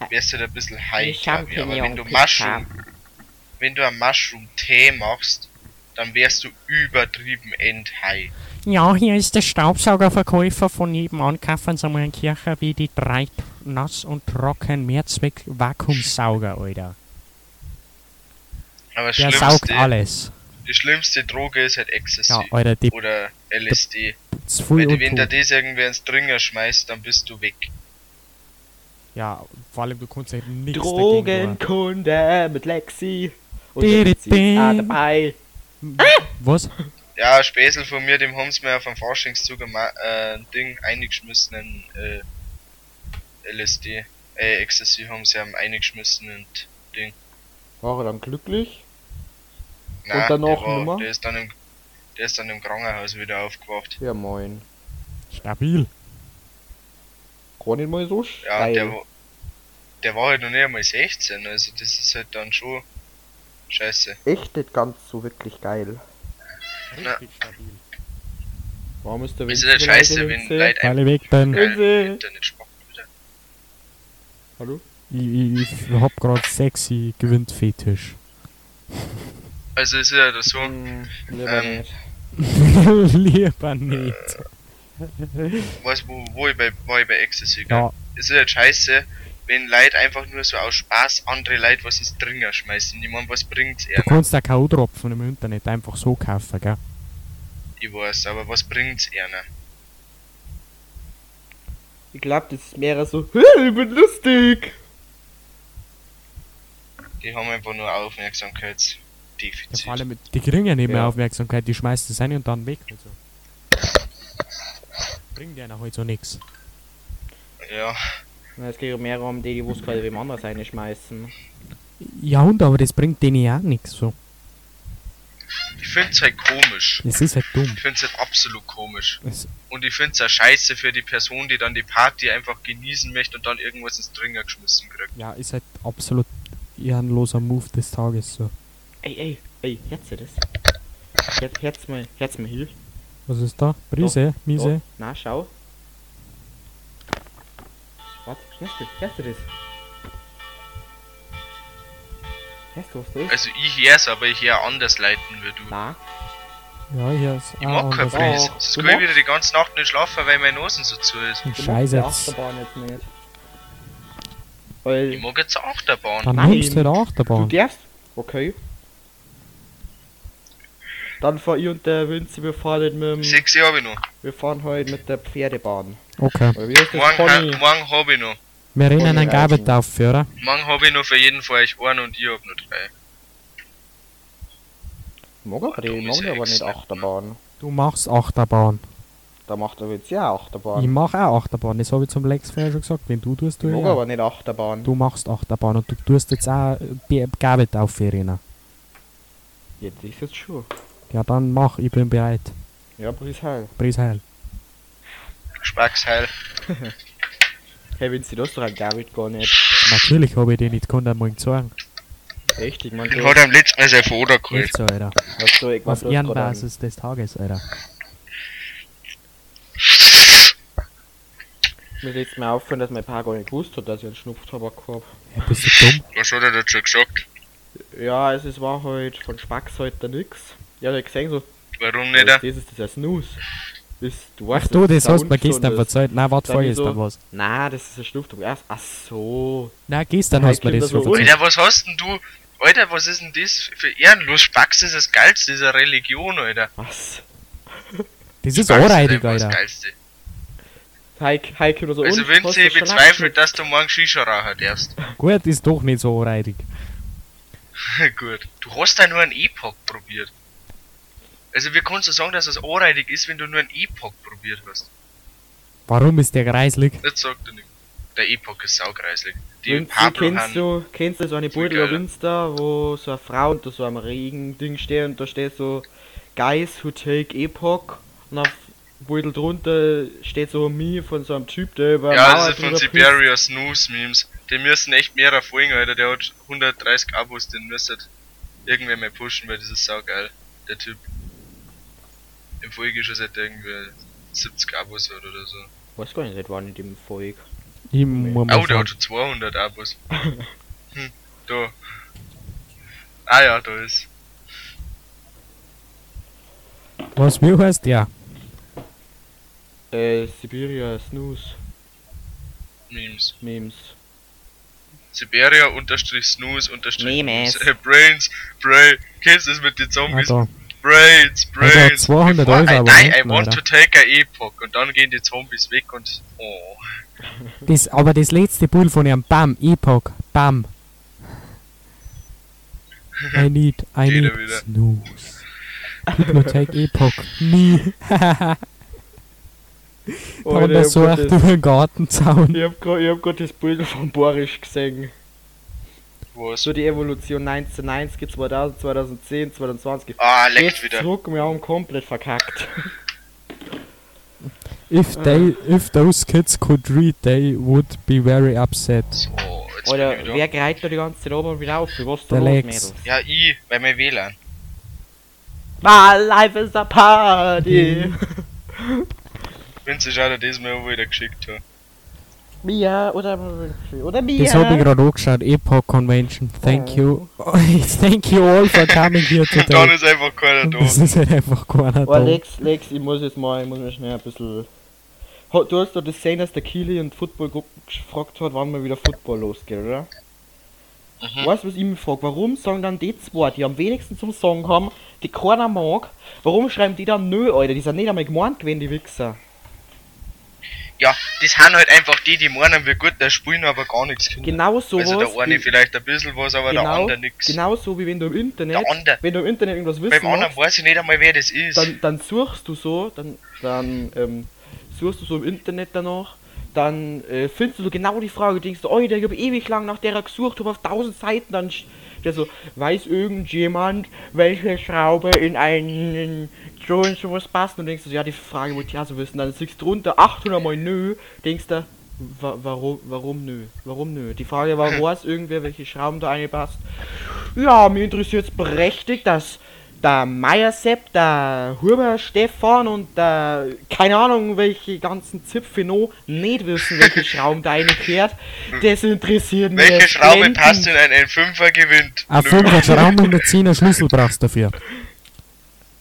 Wärst halt ein bisschen high, Ich glaub ich. aber wenn du. Mushroom, wenn du einen Mushroom-Tee machst, dann wärst du übertrieben end high. Ja, hier ist der Staubsaugerverkäufer von nebenan. Kaufen Sie mal in Kirche wie die drei Nass- und Trocken Mehrzweck Vakuumsauger, Alter. Aber Der saugt alles. die schlimmste Droge ist halt Ecstasy. Ja, Alter, die Oder LSD. Weil und wenn der das irgendwer ins Dringer schmeißt, dann bist du weg. Ja, vor allem du kannst halt nichts Drogenkunde mit Lexi. Und Lexi auch dabei. Was? Ja, Späßel von mir, dem haben's mir auf dem Faschingszug ein äh, ein Ding eingeschmissen, ein äh, LSD. Äh, Ecstasy haben sie am eingeschmissen und War er dann glücklich? Nein, danach der, war, nimmer? der ist dann im der ist dann im Krankenhaus wieder aufgewacht. Ja, moin. Stabil. Gar nicht mal so Ja, steil. der, wa- der war halt noch nicht einmal 16, also das ist halt dann schon scheiße. Echt nicht ganz so wirklich geil. Richtig stabil. Warum ist der Wind ist halt leise, scheiße, wenn? Leute ich weg Internet. Hallo? Ich, ich, ich hab grad sexy Gewindfetisch. Also es ist ja das so, Hm, lieber Ähm, nicht. Lieber nicht. was, wo, wo ich bei, wo ich bei Ecstasy gell? Ja, Es ist halt scheiße, wenn Leute einfach nur so aus Spaß andere Leute was ins Dringer schmeißen. Ich mein, was bringt's du ihnen? kannst auch K.O.-Tropfen im Internet einfach so kaufen, gell? Ich weiß, aber was bringt's ihnen? Ich glaub, das ist mehr so, hey, ich bin lustig. Die haben einfach nur Ja, Aufmerksamkeitsdefizit. vor allem, die kriegen ja nicht mehr Ja. Aufmerksamkeit, die schmeißen es rein und dann weg. Also. Bringt denen halt so nix. Ja, Na, Es geht ja mehr um die, die es gerade wem anders reinschmeißen. Ja, und aber das bringt denen ja auch nix so. Ich find's halt komisch. Es ist halt dumm. Ich find's halt absolut komisch. Es, Und ich find's ja scheiße für die Person, die dann die Party einfach genießen möchte und dann irgendwas ins Dringer geschmissen kriegt. ja, ist halt absolut ehrenloser Move des Tages so. Ey, ey, ey, jetzt das. Jetzt, jetzt mal, jetzt mal hier. Was ist da? Brise? Miese? Oh, na, schau. Was? Hörst du, hörst du das? Hörst du, was da ist? Also ich hör's, aber ich hör anders leiten wie du. Na, Ja, hier ist Ich mag kein. Brise. Sonst kann ich wieder die ganze Nacht nicht schlafen, weil meine Nase so zu ist. Und du Scheiße jetzt. Achterbahn jetzt nicht. Ich Weil, mag jetzt eine Achterbahn. Dann Nein. nimmst du halt auch du Achterbahn. darfst? Okay. Dann fahr ich und der Vinci, wir fahren nicht mit dem, Sechs Jahre hab ich noch. wir fahren heute mit der Pferdebahn. Okay. Morgen, morgen hab ich noch. Wir rennen einen Ponyreisen. Gabeltauf für, oder? Morgen hab ich noch für jeden von euch einen und ich hab noch drei. Mag aber Dumm mag aber nicht. Achterbahn. Du machst Achterbahn. Da macht der Witz ja Ich Achterbahn. mach auch Achterbahn. Das habe ich zum Lex vorher schon gesagt. Wenn du tust, Ich du mag ja. aber nicht Achterbahn. Du machst Achterbahn und du tust jetzt auch äh, Gabeltauf für rennen. Jetzt ist es schon. Ja, dann mach. Ich bin bereit. Ja, Bris heil. Preis heil. Spacksheil. Hey, Vinci, du hast doch ein David gar nicht. Natürlich habe ich den nicht gekonnt einmal gezogen. Echt, ich mein, Den du hat er am letzten Mal sein Foto gekriegt. Echt so, Alter. hast so irgendwas Auf Ehrenbasis des Tages, Alter. Mir legt's mir auffallen, dass mein Paar gar nicht gewusst hat, dass ich einen Schnupftabak hab. Ja, bist du dumm? Was hat er dazu gesagt? Ja, also es war halt von Spacks heute nix. Ja, der hat gesehen so, Warum nicht? das ist das ein Snooze. Das, du Ach du, das ist hast du mir gestern erzählt. Nein, warte, ist so- dann was. Na, das ist ein Schnupftabak. Erst- Ach so. Nein, gestern Ja, hast du mir das so erzählt. Alter, was hast denn du? Alter, was ist denn das für ehrenlos? Spacks ist das Geilste dieser Religion, Alter. Was? Das ist anreidig, einfach Das Alter. Geilste. Heik, Heik oder so. Also wenn sie bezweifelt, dass du morgen Shisha rauchen darfst. Gut, ist doch nicht so anreidig. Gut. Du hast da nur einen Epoch probiert. Also wie kannst du sagen, dass es anreitig ist, wenn du nur ein Epoch probiert hast? Warum ist der kreislig? Das sagt er nicht. Der Epoch ist saugreislig. Die Pablo kennst du, kennst du so eine Viel Beutel auf geiler. Insta, wo so eine Frau unter so einem Regending steht und da steht so Guys who take Epoch und auf Beutel drunter steht so ein Meme von so einem Typ, der über Ja, Mauer das ist von. Siberia Snooze Memes. Die müssen echt mehr folgen, Alter. Der hat 130 Abos, den müsste irgendwer mal pushen, weil das ist saugeil. Der Typ. Im Folge schon seit irgendwie 70 Abos hat oder so. Weiß gar nicht, wann in dem Volk. Mal Oh, der hat schon 200 Abos. hm, da. Ah ja, da ist. Was wie heißt der? Äh, Siberia Snooze Memes. Memes. Siberia unterstrich Snooze unterstrich Memes. Äh, Brains, Brain. Kennst du das mit den Ah, Zombies? da. Brains, Also Brains. 200 Before Euro I die, I want Alter. to take a epoch. Und dann gehen die Zombies weg und. Oh. Das, aber das letzte Bull von ihrem Bam, Epoch, Bam. I need, I Jeder need wieder. snooze. Hypnotech Epoch, nie. Alter, Und er ich hab grad sucht das- über den Gartenzaun. ich hab grad, ich hab grad das Bild von Boris gesehen. Was? So die Evolution 1990, 2000, 2010, 2020. Ah, leckt Jetzt wieder. zurück, wir haben komplett verkackt. If they, if those kids could read, they would be very upset. So, jetzt Oder wieder. wer greift da die ganze Zeit oben wieder auf? Was ist da Der los. Mädels? Ja, ich, bei mein WLAN. My life is a party. Wenn sie schau dir das wo ich dir geschickt habe. Mia oder oder Mia. Das hab ich gerade angeschaut, Epoch Convention. Thank Oh. you. Thank you all for coming here Und dann today. ist einfach keiner da. Das ist halt einfach keiner Oh, da. Lex, Lex, ich muss jetzt mal, ich muss mir schnell ein bisschen. Du hast doch das gesehen, dass der Kili und Footballgruppe gefragt hat, wann mal wieder Football losgeht, oder? Mhm. Weißt du, was ich mich frage? Warum sagen dann die zwei, die am wenigsten zum Song haben, die keiner mag, warum schreiben die dann nö, Alter? Die sind nicht einmal gemeint gewesen, die Wichser. Ja, das sind halt einfach die, die meinen, wir gut, der spielen aber gar nichts können. Genau so Also der eine wie, vielleicht ein bisschen was, aber der genau, andere nix. genauso wie wenn du im Internet, Der wenn du im Internet irgendwas wissen Beim anderen weiß ich nicht einmal, wer das ist. dann, dann suchst du so, dann, dann ähm, suchst du so im Internet danach, dann äh, findest du so genau die Frage, denkst du, oh, ich habe ewig lang nach der gesucht, habe auf tausend Seiten, dann der so, weiß irgendjemand, welche Schraube in einen so und sowas passt? Und denkst du, so, ja, die Frage wollte ich ja so wissen, dann siehst du drunter 800 mal nö, denkst du, wa warum, warum nö, warum nö? Die Frage war, weiß irgendwer, welche Schrauben da reinpasst? Ja, mir interessiert es berechtigt, dass der Meier Sepp, der Huber Stefan und der, keine Ahnung, welche ganzen Zipfe noch nicht wissen, welche Schrauben da reingehört. Das interessiert mich. Welche Schraube blendend. passt in einen Fünfer gewinnt? Ein. Fünfer Schramm und ein Zehner Schlüssel brauchst du dafür.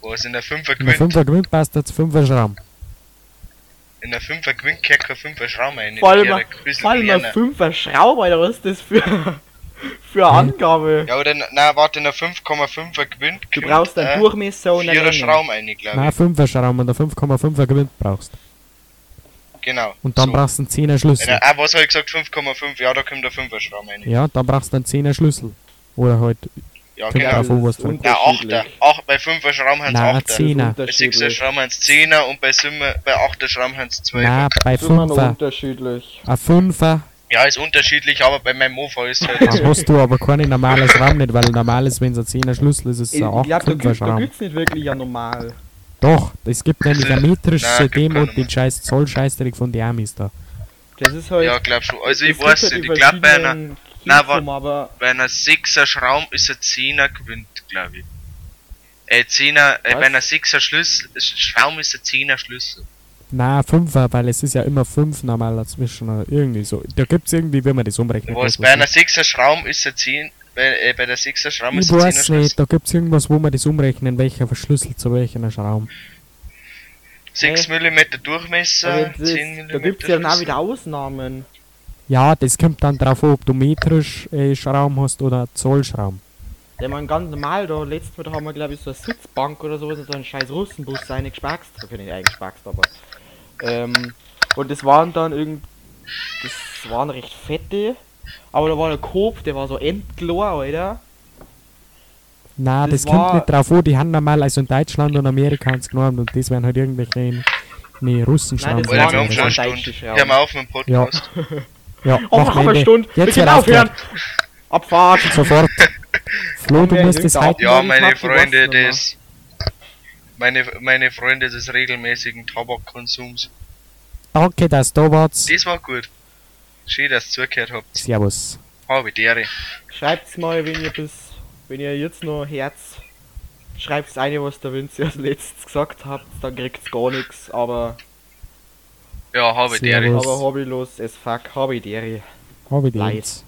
Was, in der Fünfer In der gewinnt? Fünfer gewinnt passt jetzt Fünfer Schramm. In der Fünfer gewinnt kehrt kein Fünfer Schraube rein. Vor allem, ein- ein vor allem ein kleiner. Fünfer Schraube, Alter, was ist das für, für eine Angabe? Ja, oder, na, warte, in der 5,5er gewinnt. Du brauchst einen äh, Durchmesser und eine Vierer Länge. Schraube rein, glaube Nein, ich. Fünfer Schramm und der 5,5er gewinnt brauchst. Genau. Und dann so. brauchst du einen Zehner Wenn Schlüssel. ah, was habe ich gesagt? 5,5. Ja, da kommt der 5er Schraube rein. Ja, dann brauchst du einen Zehner Schlüssel. Oder halt, Ja, genau. Das du- ist Der unterschiedlich. 8er. Auch bei 5er Schrauben haben sie Nein, 8er. Zehner. Bei 6er Unterschiedlich. Schrauben haben sie 10er und bei, Simmer, bei 8er Schrauben haben sie 12er. na, bei Das ist immer noch Fünfer. unterschiedlich. Ein Fünfer, Ja, ist unterschiedlich, aber bei meinem Mofa ist halt. dann hast du aber keine normale Schramm nicht, weil normal ist, wenn es ein Zehner Schlüssel ist, ist es ein glaube, da 8 Fünfer gibt da Schramm. gibt's nicht wirklich ja normal. Doch, es gibt nämlich ein metrisches Nein, gibt System keine und den scheiß Zollscheißdreck von den Amis da. Das ist halt. ja, glaub schon. Also ich es gibt weiß halt nicht, die ich glaube bei einer, Nein, Kingsum, aber bei einer 6er Schraube ist ein 10er gewinnt, glaube ich. Äh, 10er, äh, bei einer 6er Schlüssel, Schraube ist ein 10er Schlüssel. Na, Fünfer, weil es ist ja immer fünf normal dazwischen oder irgendwie so. Da gibt's irgendwie, wie man das umrechnet. Was, bei einer ich. 6er Schraube ist ein 10, bei, äh, bei der 6er Schraube Ich ist ein 10er weiß Schlüssel. nicht, da gibt's irgendwas, wo man das umrechnen, welcher Verschlüssel zu welcher Schrauben. 6 mm Durchmesser, das, 10 mm da gibt's ja dann auch wieder Ausnahmen. Ja, das kommt dann drauf an, ob du metrisch äh, Schrauben hast oder Zollschrauben. Der man ganz normal, da letztes Mal da haben wir glaube ich so eine Sitzbank oder sowas und so einen scheiß Russenbus reingespackst. Okay, nicht eingespackst, aber. Ähm, und das waren dann irgend. Das waren recht fette. Aber da war der Kopf, der war so endklar, Alter. Na, das, Das kommt nicht drauf an, die haben normal, also in Deutschland und Amerika haben's genommen und das wären halt irgendwelche nee, Russen Nein, das. Oder wir haben nicht schon deutsche Schrauben. Hör mal auf mit dem Podcast. Ja, Oh, mach noch eine. Stunde. Wir Jetzt wird aufhören. Abfahrt. Sofort. Flo, du wir musst es irgendeine halten. Ja, meine Freunde des. Meine, meine Freunde des regelmäßigen Tabakkonsums. Danke, dass du da warst. Das war gut. Schön, dass ihr zugehört habt. Servus. Habe Dere. Schreibt's mal, wenn ihr bis, wenn ihr jetzt noch Herz, schreibt's eine, was der Vinci als letztes gesagt habt, dann kriegt's gar nichts, aber, Ja, habe. Servus. aber hobbylos as fuck, hobby deri. Hab ich Leid. jetzt.